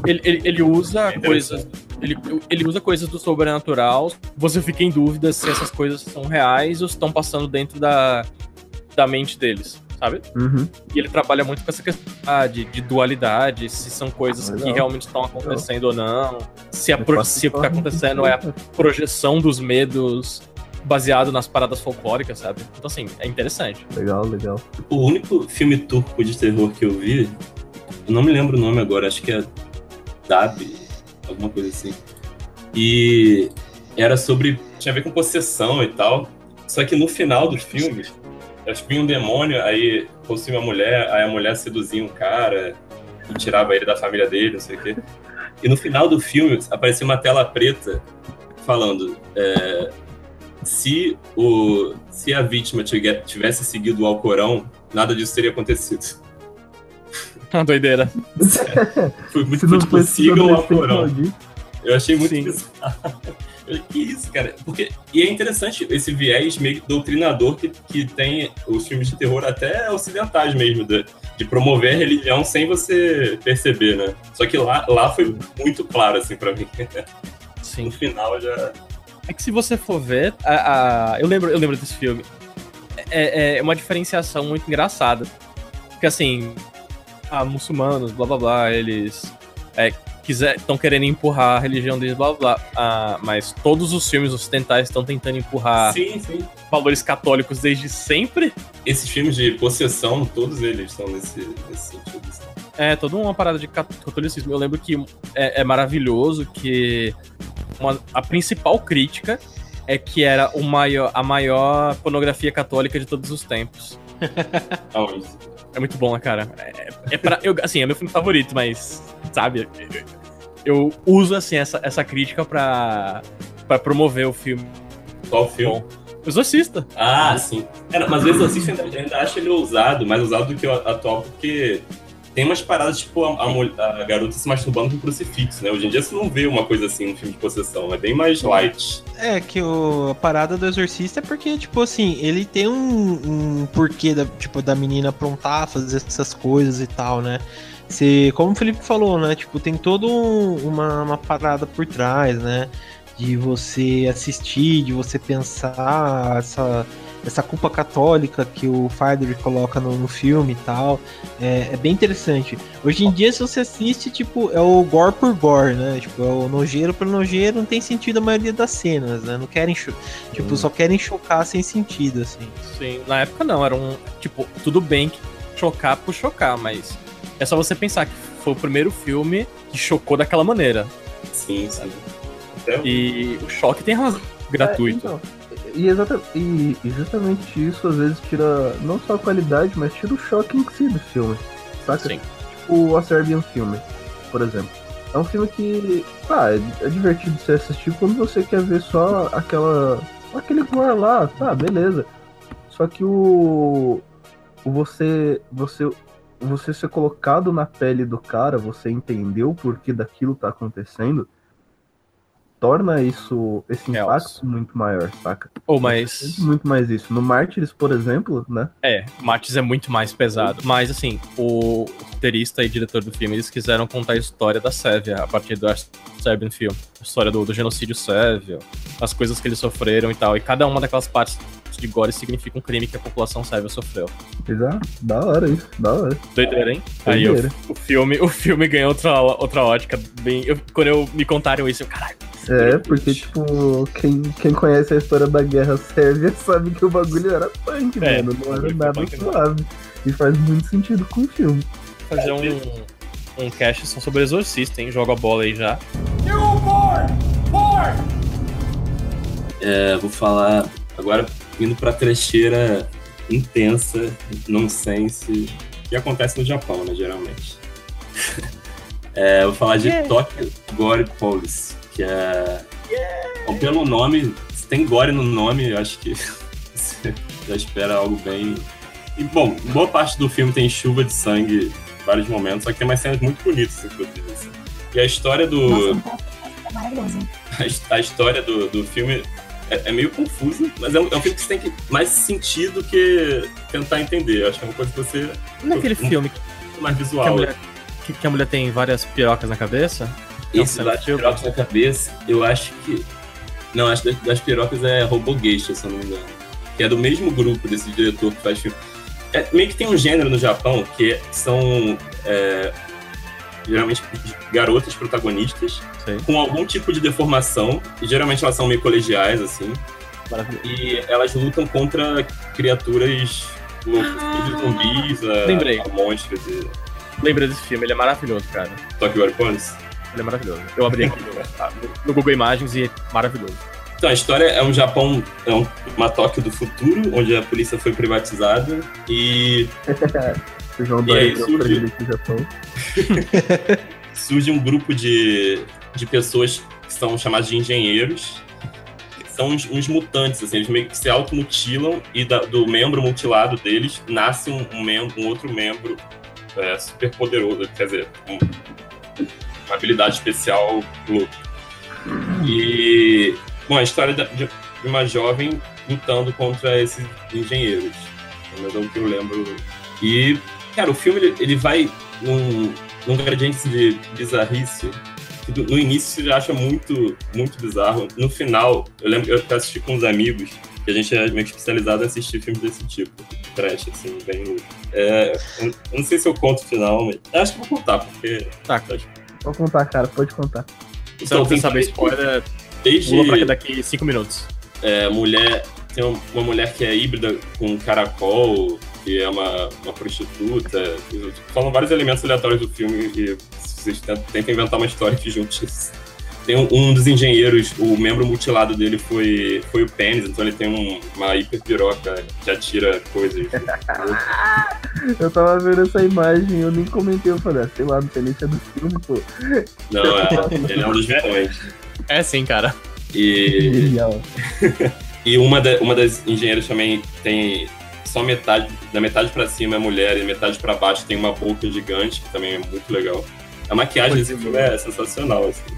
Ele, ele, ele, usa é coisas ele, ele usa coisas do sobrenatural. Você fica em dúvida se essas coisas são reais ou estão passando dentro da, da mente deles, sabe? Uhum. E ele trabalha muito com essa questão de, de dualidade, se são coisas que realmente estão acontecendo ou não. Se, a pro, se o que está acontecendo é a projeção dos medos baseado nas paradas folclóricas, sabe? Então, assim, é interessante. Legal, legal. O único filme turco de terror que eu vi, eu não me lembro o nome agora, acho que é Dab, alguma coisa assim. E era sobre. tinha a ver com possessão e tal. Só que no final do filme, acho que vinha um demônio, aí possuía uma mulher, aí a mulher seduzia um cara e tirava ele da família dele, não sei o quê. E no final do filme aparecia uma tela preta falando. É, se, o, se a vítima tivesse seguido o Alcorão, nada disso teria acontecido. <laughs> Uma doideira. <laughs> Foi muito Se tipo, sigam o Alcorão. Eu achei muito <laughs> Que isso, cara? Porque, e é interessante esse viés meio doutrinador que, que tem os filmes de terror, até ocidentais mesmo, de, de promover a religião sem você perceber, né? Só que lá, lá foi muito claro, assim, pra mim. Sim. No final já. É que se você for ver, a, a, eu, lembro, eu lembro desse filme. É, é uma diferenciação muito engraçada. Porque assim, ah, muçulmanos, blá blá blá, eles é, estão querendo empurrar a religião deles, blá blá. Ah, mas todos os filmes ocidentais estão tentando empurrar sim, sim. valores católicos desde sempre. Esses filmes de possessão, todos eles estão nesse, nesse sentido. Assim. É, toda uma parada de catolicismo. Eu lembro que é, é maravilhoso que uma, a principal crítica é que era o maior, a maior pornografia católica de todos os tempos. <laughs> É muito bom, né, cara? É, é pra, eu, assim, é meu filme favorito, mas, sabe? Eu uso, assim, essa, essa crítica pra, pra promover o filme. Qual filme? Bom. Exorcista. Ah, sim. É, mas o Exorcista ainda, ainda acho ele ousado, mais ousado do que o atual, porque tem umas paradas, tipo, a, a, a, garota se masturbando com crucifixo, né? Hoje em dia você não vê uma coisa assim no filme de possessão, é bem mais light. É, que o, a parada do exorcista é porque, tipo assim, ele tem um, um porquê da, tipo, da menina aprontar, fazer essas coisas e tal, né? Se, como o Felipe falou, né? Tipo, tem toda um, uma, uma parada por trás, né? De você assistir, de você pensar essa essa culpa católica que o Fadri coloca no, no, filme e tal. É, é, bem interessante. Hoje em dia, se você assiste, tipo, é o gore por gore, né? Tipo, é o nojeiro por nojeiro, não tem sentido a maioria das cenas, né? Não querem, tipo, hum. só querem chocar sem sentido, assim. Sim, na época não, era um, tipo, tudo bem chocar por chocar, mas é só você pensar que foi o primeiro filme que chocou daquela maneira. Sim, sim. E o choque tem razão, gratuito. É, então, e, e, e, justamente isso às vezes tira não só a qualidade, mas tira o choque em si do filme. Saca? Sim. Tipo a Serbian Filme, por exemplo. É um filme que, tá, é, divertido se assistir quando você quer ver só aquela. aquele gore lá, tá, beleza. Só que o. o você. você você ser colocado na pele do cara, você entender o porquê daquilo tá acontecendo, torna isso, esse impacto muito maior, saca? Ou mais. Muito mais isso. No Mártires, por exemplo, né? É, Mártires é muito mais pesado. Mas, assim, o roteirista e diretor do filme, eles quiseram contar a história da Sérvia a partir do Serbian Film. A história do, do genocídio sérvio, as coisas que eles sofreram e tal. E cada uma daquelas partes de gore significa um crime que a população sérvia sofreu. Exato, da hora isso, da hora. Doideira, hein? Doideira. Aí o, o, filme, o filme ganhou outra, outra ótica. Bem, eu, quando eu me contaram isso, eu, caralho. É, porque, tipo, quem, quem conhece a história da guerra sérvia <laughs> sabe que o bagulho era punk, é, mano. Não era nada suave. E faz muito sentido com o filme. Fazer um, um cast só sobre Exorcista, hein? Joga a bola aí já. É, vou falar agora indo pra trecheira intensa, nonsense, que acontece no Japão, né, geralmente. <laughs> é, vou falar de yeah. Tokyo Gore Police, que é... Yeah. pelo nome, se tem gore no nome, eu acho que <laughs> você já espera algo bem... E, bom, boa parte do filme tem chuva de sangue em vários momentos, só que tem umas cenas muito bonitas, inclusive. Assim. E a história do... Nossa. A, a história do, do filme é, é, meio confuso, mas é um, é um, filme que você tem que mais sentir do que tentar entender. Eu acho que é uma coisa que você. Não é aquele um, filme mais visual. Que a, mulher, que, que a, mulher, tem várias pirocas na cabeça? Esse das pirocas na cabeça, eu acho que. Não, acho que das, das pirocas é Robogeisha, se eu não me engano. Que é do mesmo grupo desse diretor que faz filme. É, meio que tem um gênero no Japão que são é, geralmente garotas protagonistas, Sim. com algum tipo de deformação, e geralmente elas são meio colegiais, assim. E elas lutam contra criaturas loucas, ah, zumbis, a, lembrei. a monstros. E... Lembra desse filme, ele é maravilhoso, cara. Tokyo Warpones? Ele é maravilhoso. Eu abri no Google Imagens e é maravilhoso. Então, a história é um Japão, é um, uma Tóquio do futuro, onde a polícia foi privatizada e <laughs> O João e aí surge... Japão. <laughs> surge um grupo de, de pessoas que são chamadas de engenheiros, são uns, uns mutantes, assim, eles meio que se automutilam e da, do membro mutilado deles nasce um, um, membro, um outro membro é, super poderoso, quer dizer, um, uma habilidade especial louca. E, bom, a história de, de uma jovem lutando contra esses engenheiros. Mas é o que eu lembro. E Cara, o filme ele, ele vai num, num gradiente de bizarrice. Que no início você já acha muito, muito bizarro. No final, eu lembro que eu assisti com uns amigos, que a gente é meio especializado em assistir filmes desse tipo. Trash, assim, bem. É, eu não sei se eu conto o final, mas. Acho que vou contar, porque. Tá. Vou contar, cara, pode contar. Então, tem saber spoiler, desde. Pula pra daqui cinco minutos. É, mulher. Tem uma mulher que é híbrida com caracol, que é uma, uma prostituta. Falam vários elementos aleatórios do filme e vocês tentam inventar uma história que junte isso. Tem um, um, dos engenheiros, o membro mutilado dele foi, foi o pênis, então ele tem um, uma hiperpiroca que atira coisas. <laughs> eu tava vendo essa imagem, eu nem comentei, eu falei, ah, sei lá, não sei nem se é do filme, pô. Não, é, ele é um dos vilões. É sim, cara. E. <laughs> <laughs> e uma, da, uma das engenheiras também tem só metade, da metade para cima é mulher e metade para baixo tem uma boca gigante, que também é muito legal. A maquiagem desse filme é sensacional, assim.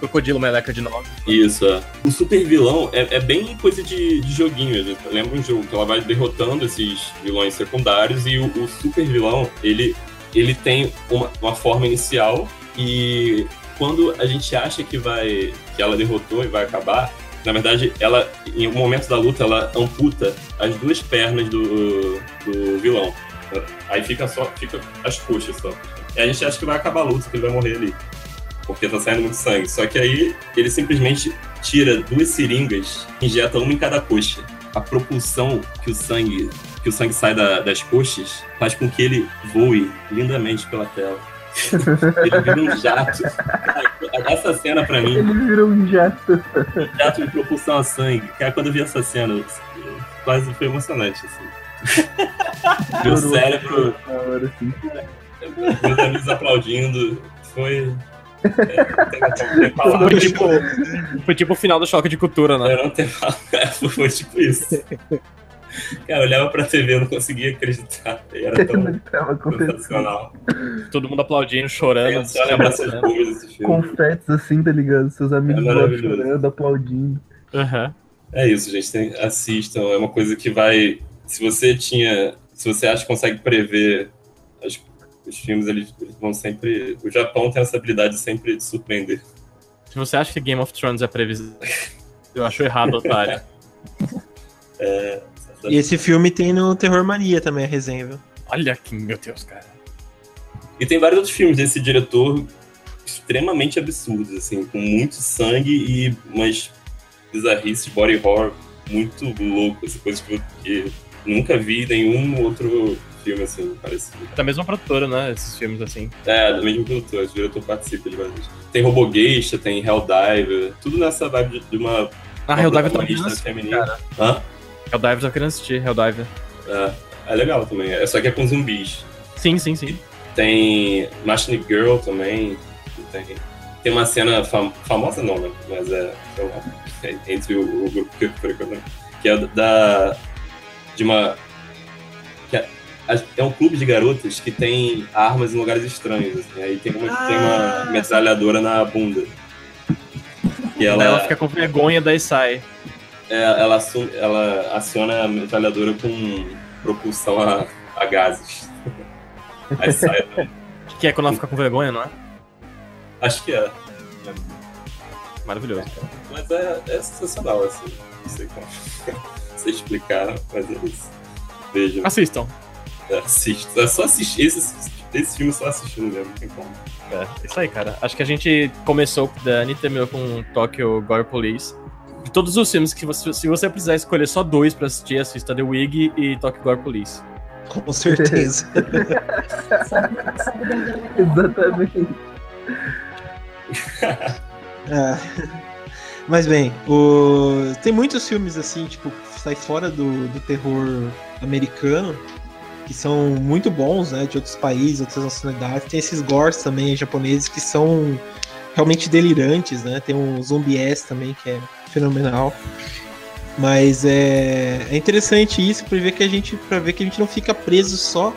Crocodilo Meleca de novo. Isso, é. O super vilão é, é bem coisa de, de joguinho. Lembra um jogo que ela vai derrotando esses vilões secundários e o, o super vilão, ele, ele tem uma, uma forma inicial e quando a gente acha que vai que ela derrotou e vai acabar, Na verdade, ela, em um momento da luta, ela amputa as duas pernas do, do vilão. Aí fica só, fica as coxas só. E a gente acha que vai acabar a luta, que ele vai morrer ali. Porque tá saindo muito sangue. Só que aí ele simplesmente tira duas seringas, injeta uma em cada coxa. A propulsão que o sangue, que o sangue sai da, das coxas faz com que ele voe lindamente pela tela. Ele vira um jato. Essa cena pra mim. Ele virou um jato. Um jato de propulsão a sangue. Cara, quando eu vi essa cena, quase foi emocionante, assim. Meu cérebro. assim. Meus amigos aplaudindo. Foi. É, foi, tipo, foi tipo o final do choque de cultura, né? Eu não tenho <laughs> é, foi tipo isso. <laughs> Cara, eu olhava pra TV e não conseguia acreditar. Era tão sensacional. Todo mundo aplaudindo, chorando. Só lembrar essas coisas desse filme. Confetes assim, tá ligado? Seus amigos É chorando, aplaudindo. Uhum. É isso, gente. Tem, assistam. É uma coisa que vai. Se você tinha. Se você acha que consegue prever as, os filmes, eles, eles vão sempre. O Japão tem essa habilidade sempre de surpreender. Se você acha que Game of Thrones é previsível, eu acho errado, otário. <laughs> É, E esse filme tem no Terror Mania também, a resenha, viu? Olha que, meu Deus, cara. E tem vários outros filmes desse diretor extremamente absurdos, assim, com muito sangue e umas bizarrices, body horror muito louco, assim, coisas que nunca vi em nenhum outro filme, assim, parecido. Da mesma produtora, né? Esses filmes assim. É, do mesmo produtor, o diretor participa de vários. Tem Robogeisha, tem Helldiver, tudo nessa vibe de, de uma. Ah, uma Helldiver tá protagonista vindo feminina. cara. Hã? Helldiver tá querendo assistir, Helldiver. É, é legal também, é só que é com zumbis. Sim, sim, sim. Tem Machine Girl também. Tem, tem uma cena fam- famosa, não, né? Mas é, sei lá, é entre o, o grupo que eu frequento, que é da. de uma. que é, é um clube de garotas que tem armas em lugares estranhos. Assim, aí tem uma que tem uma metralhadora na bunda. E ela, ela fica com vergonha, daí sai. É, ela, ela aciona a metralhadora com propulsão a, a gases. Aí sai. né? Que é quando ela fica com vergonha, não é? Acho que é. Maravilhoso. Mas é, é sensacional, assim. Não sei como <laughs> mas é isso. Vejam, Assistam. é, assistam. É só assistir. Esse, esse filme só assistindo mesmo, não tem como. É, isso aí, cara. Acho que a gente começou com Dani, terminou com Tokyo Gore Police. De todos os filmes que você, se você precisar escolher só dois pra assistir, assista The Wig e Tokyo Gore Police. Com certeza. <laughs> Exatamente. É. Mas bem, o... tem muitos filmes assim, tipo, que sai fora do, do terror americano, que são muito bons, né? De outros países, outras nacionalidades. Tem esses gores também japoneses que são realmente delirantes, né? Tem um Zombie S também, que é fenomenal. Mas é, é interessante isso para ver que a gente para ver que a gente não fica preso só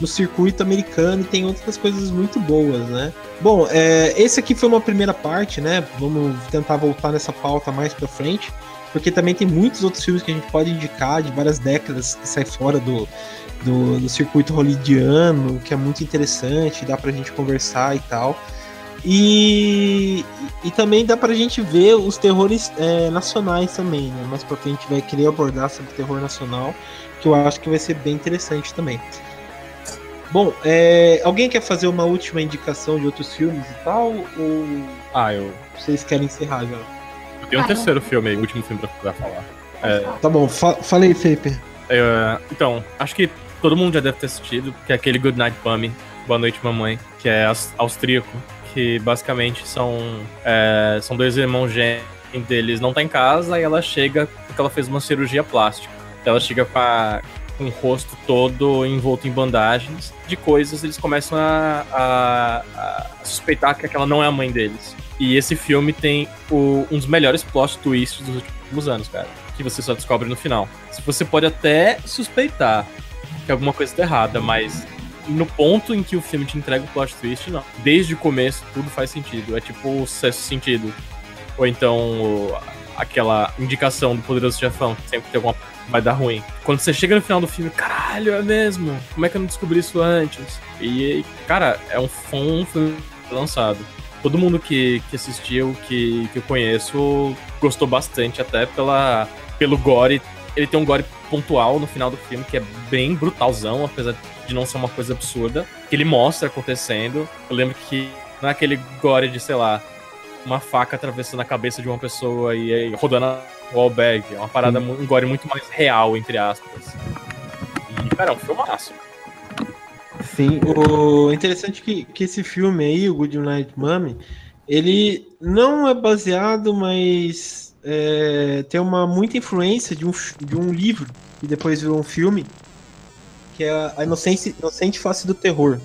no circuito americano e tem outras coisas muito boas, né? Bom, é, esse aqui foi uma primeira parte, né? Vamos tentar voltar nessa pauta mais para frente, porque também tem muitos outros filmes que a gente pode indicar de várias décadas que sai fora do, do, do circuito hollywoodiano, que é muito interessante, dá pra gente conversar e tal. E, e também dá pra gente ver os terrores é, nacionais também, né? Mais pra frente vai querer abordar sobre terror nacional, que eu acho que vai ser bem interessante também. Bom, é, alguém quer fazer uma última indicação de outros filmes e tal? Ou Ah, eu. vocês querem encerrar já? Eu tenho um terceiro filme aí, o último filme pra, pra falar. É, Tá bom, fa falei, Felipe. É, então, acho que todo mundo já deve ter assistido, que é aquele Good Night Mummy, Boa Noite Mamãe, que é aus- austríaco, que basicamente são, é, são dois irmãos gêmeos, deles não tá em casa e ela chega porque ela fez uma cirurgia plástica. Ela chega com, a- com o rosto todo envolto em bandagens de coisas, eles começam a, a- a suspeitar que aquela não é a mãe deles. E esse filme tem o- um dos melhores plot twists dos últimos anos, cara. Que você só descobre no final. Você pode até suspeitar que alguma coisa tá errada, mas no ponto em que o filme te entrega o plot twist, não. Desde o começo, tudo faz sentido. É tipo o sexto sentido. Ou então aquela indicação do poderoso chefão, sempre tem alguma vai dar ruim. Quando você chega no final do filme, caralho, é mesmo? Como é que eu não descobri isso antes? E, cara, é um, filme lançado. todo mundo que, que assistiu, que, que eu conheço, gostou bastante, até pela, pelo gore. Ele tem um gore pontual no final do filme, que é bem brutalzão, apesar de não ser uma coisa absurda, que ele mostra acontecendo. Eu lembro que não é aquele gore de, sei lá, uma faca atravessando a cabeça de uma pessoa e, e rodando a wallbag. É uma parada, hum. um gore muito mais real, entre aspas. E, cara, é um filmaço. Sim, o interessante é que, que esse filme aí, o Good Night Mommy, ele não é baseado, mas é, tem uma muita influência de um, de um livro que depois virou um filme, que é a Inocente, Inocente Face do Terror.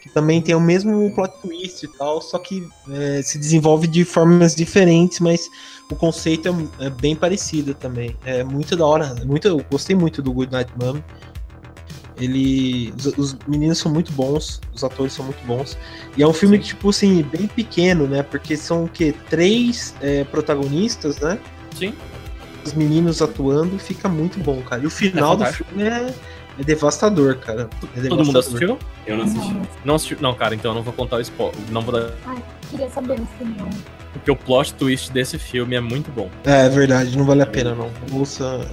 Que também tem o mesmo plot twist e tal, só que é, se desenvolve de formas diferentes, mas o conceito é, é, bem parecido também. É muito da hora. Muito, eu gostei muito do Good Night Mommy. Ele. Os, os, meninos são muito bons, os atores são muito bons. E é um filme que, tipo assim, bem pequeno, né? Porque são o quê? Três é, protagonistas, né? Sim. Os meninos atuando, fica muito bom, cara. E o final é do filme é, é devastador, cara. É devastador. Todo mundo assistiu? Eu não assisti. Não assisti. Não, cara, então eu não vou contar o spoiler. Não vou dar. Ai, queria saber o final. Porque o plot twist desse filme é muito bom. É, é verdade, não vale a pena não. Ouça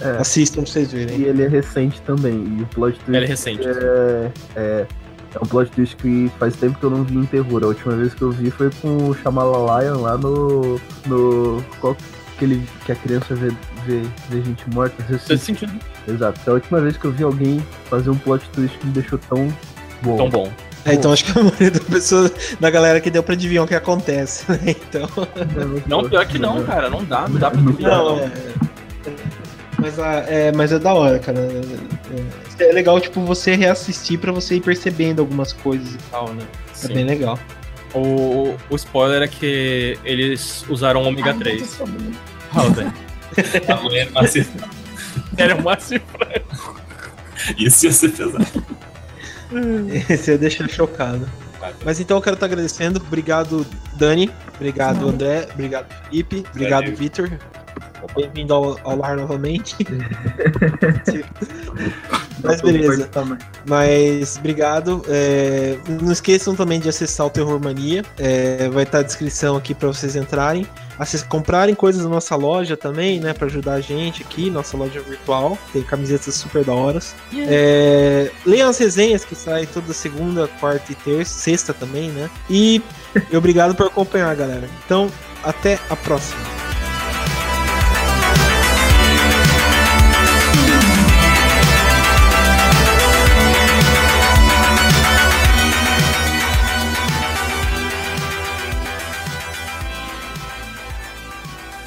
é. Assistam pra vocês verem. E ele é recente também. E o plot twist. Ele é recente. É, é, é, um plot twist que faz tempo que eu não vi em terror. A última vez que eu vi foi com o Shamala Lion lá no. no. Qual aquele que a criança vê, vê, vê gente morta? Faz sentido. Exato. É a última vez que eu vi alguém fazer um plot twist que me deixou tão bom. Tão bom. É, então acho que a maioria da pessoa, da galera que deu pra adivinhar o que acontece, né? Então. Não, pior que não, cara. Não dá, não dá pra adivinhar. Não, não. É... Mas, ah, é, mas é da hora, cara. É, é legal, tipo, você reassistir para você ir percebendo algumas coisas e tal, né? É Sim. É bem legal. O, o spoiler é que eles usaram ômega 3. Ah, velho. A mulher <laughs> massifra. Era massifra. Isso ia ser pesado. <laughs> Esse ia deixar chocado. Mas então eu quero estar agradecendo. Obrigado, Dani. Obrigado, André. Obrigado, Felipe. Obrigado, Vitor. Bem-vindo ao, ao lar novamente. <laughs> Mas beleza. Mas obrigado. É, não esqueçam também de acessar o Terror Mania. É, vai estar a descrição aqui para vocês entrarem. Acess comprarem coisas da nossa loja também, né? para ajudar a gente aqui, nossa loja virtual. Tem camisetas super da horas. Yeah. É, leiam as resenhas que saem toda segunda, quarta e terça, sexta também, né? E obrigado por acompanhar, galera. Então, até a próxima.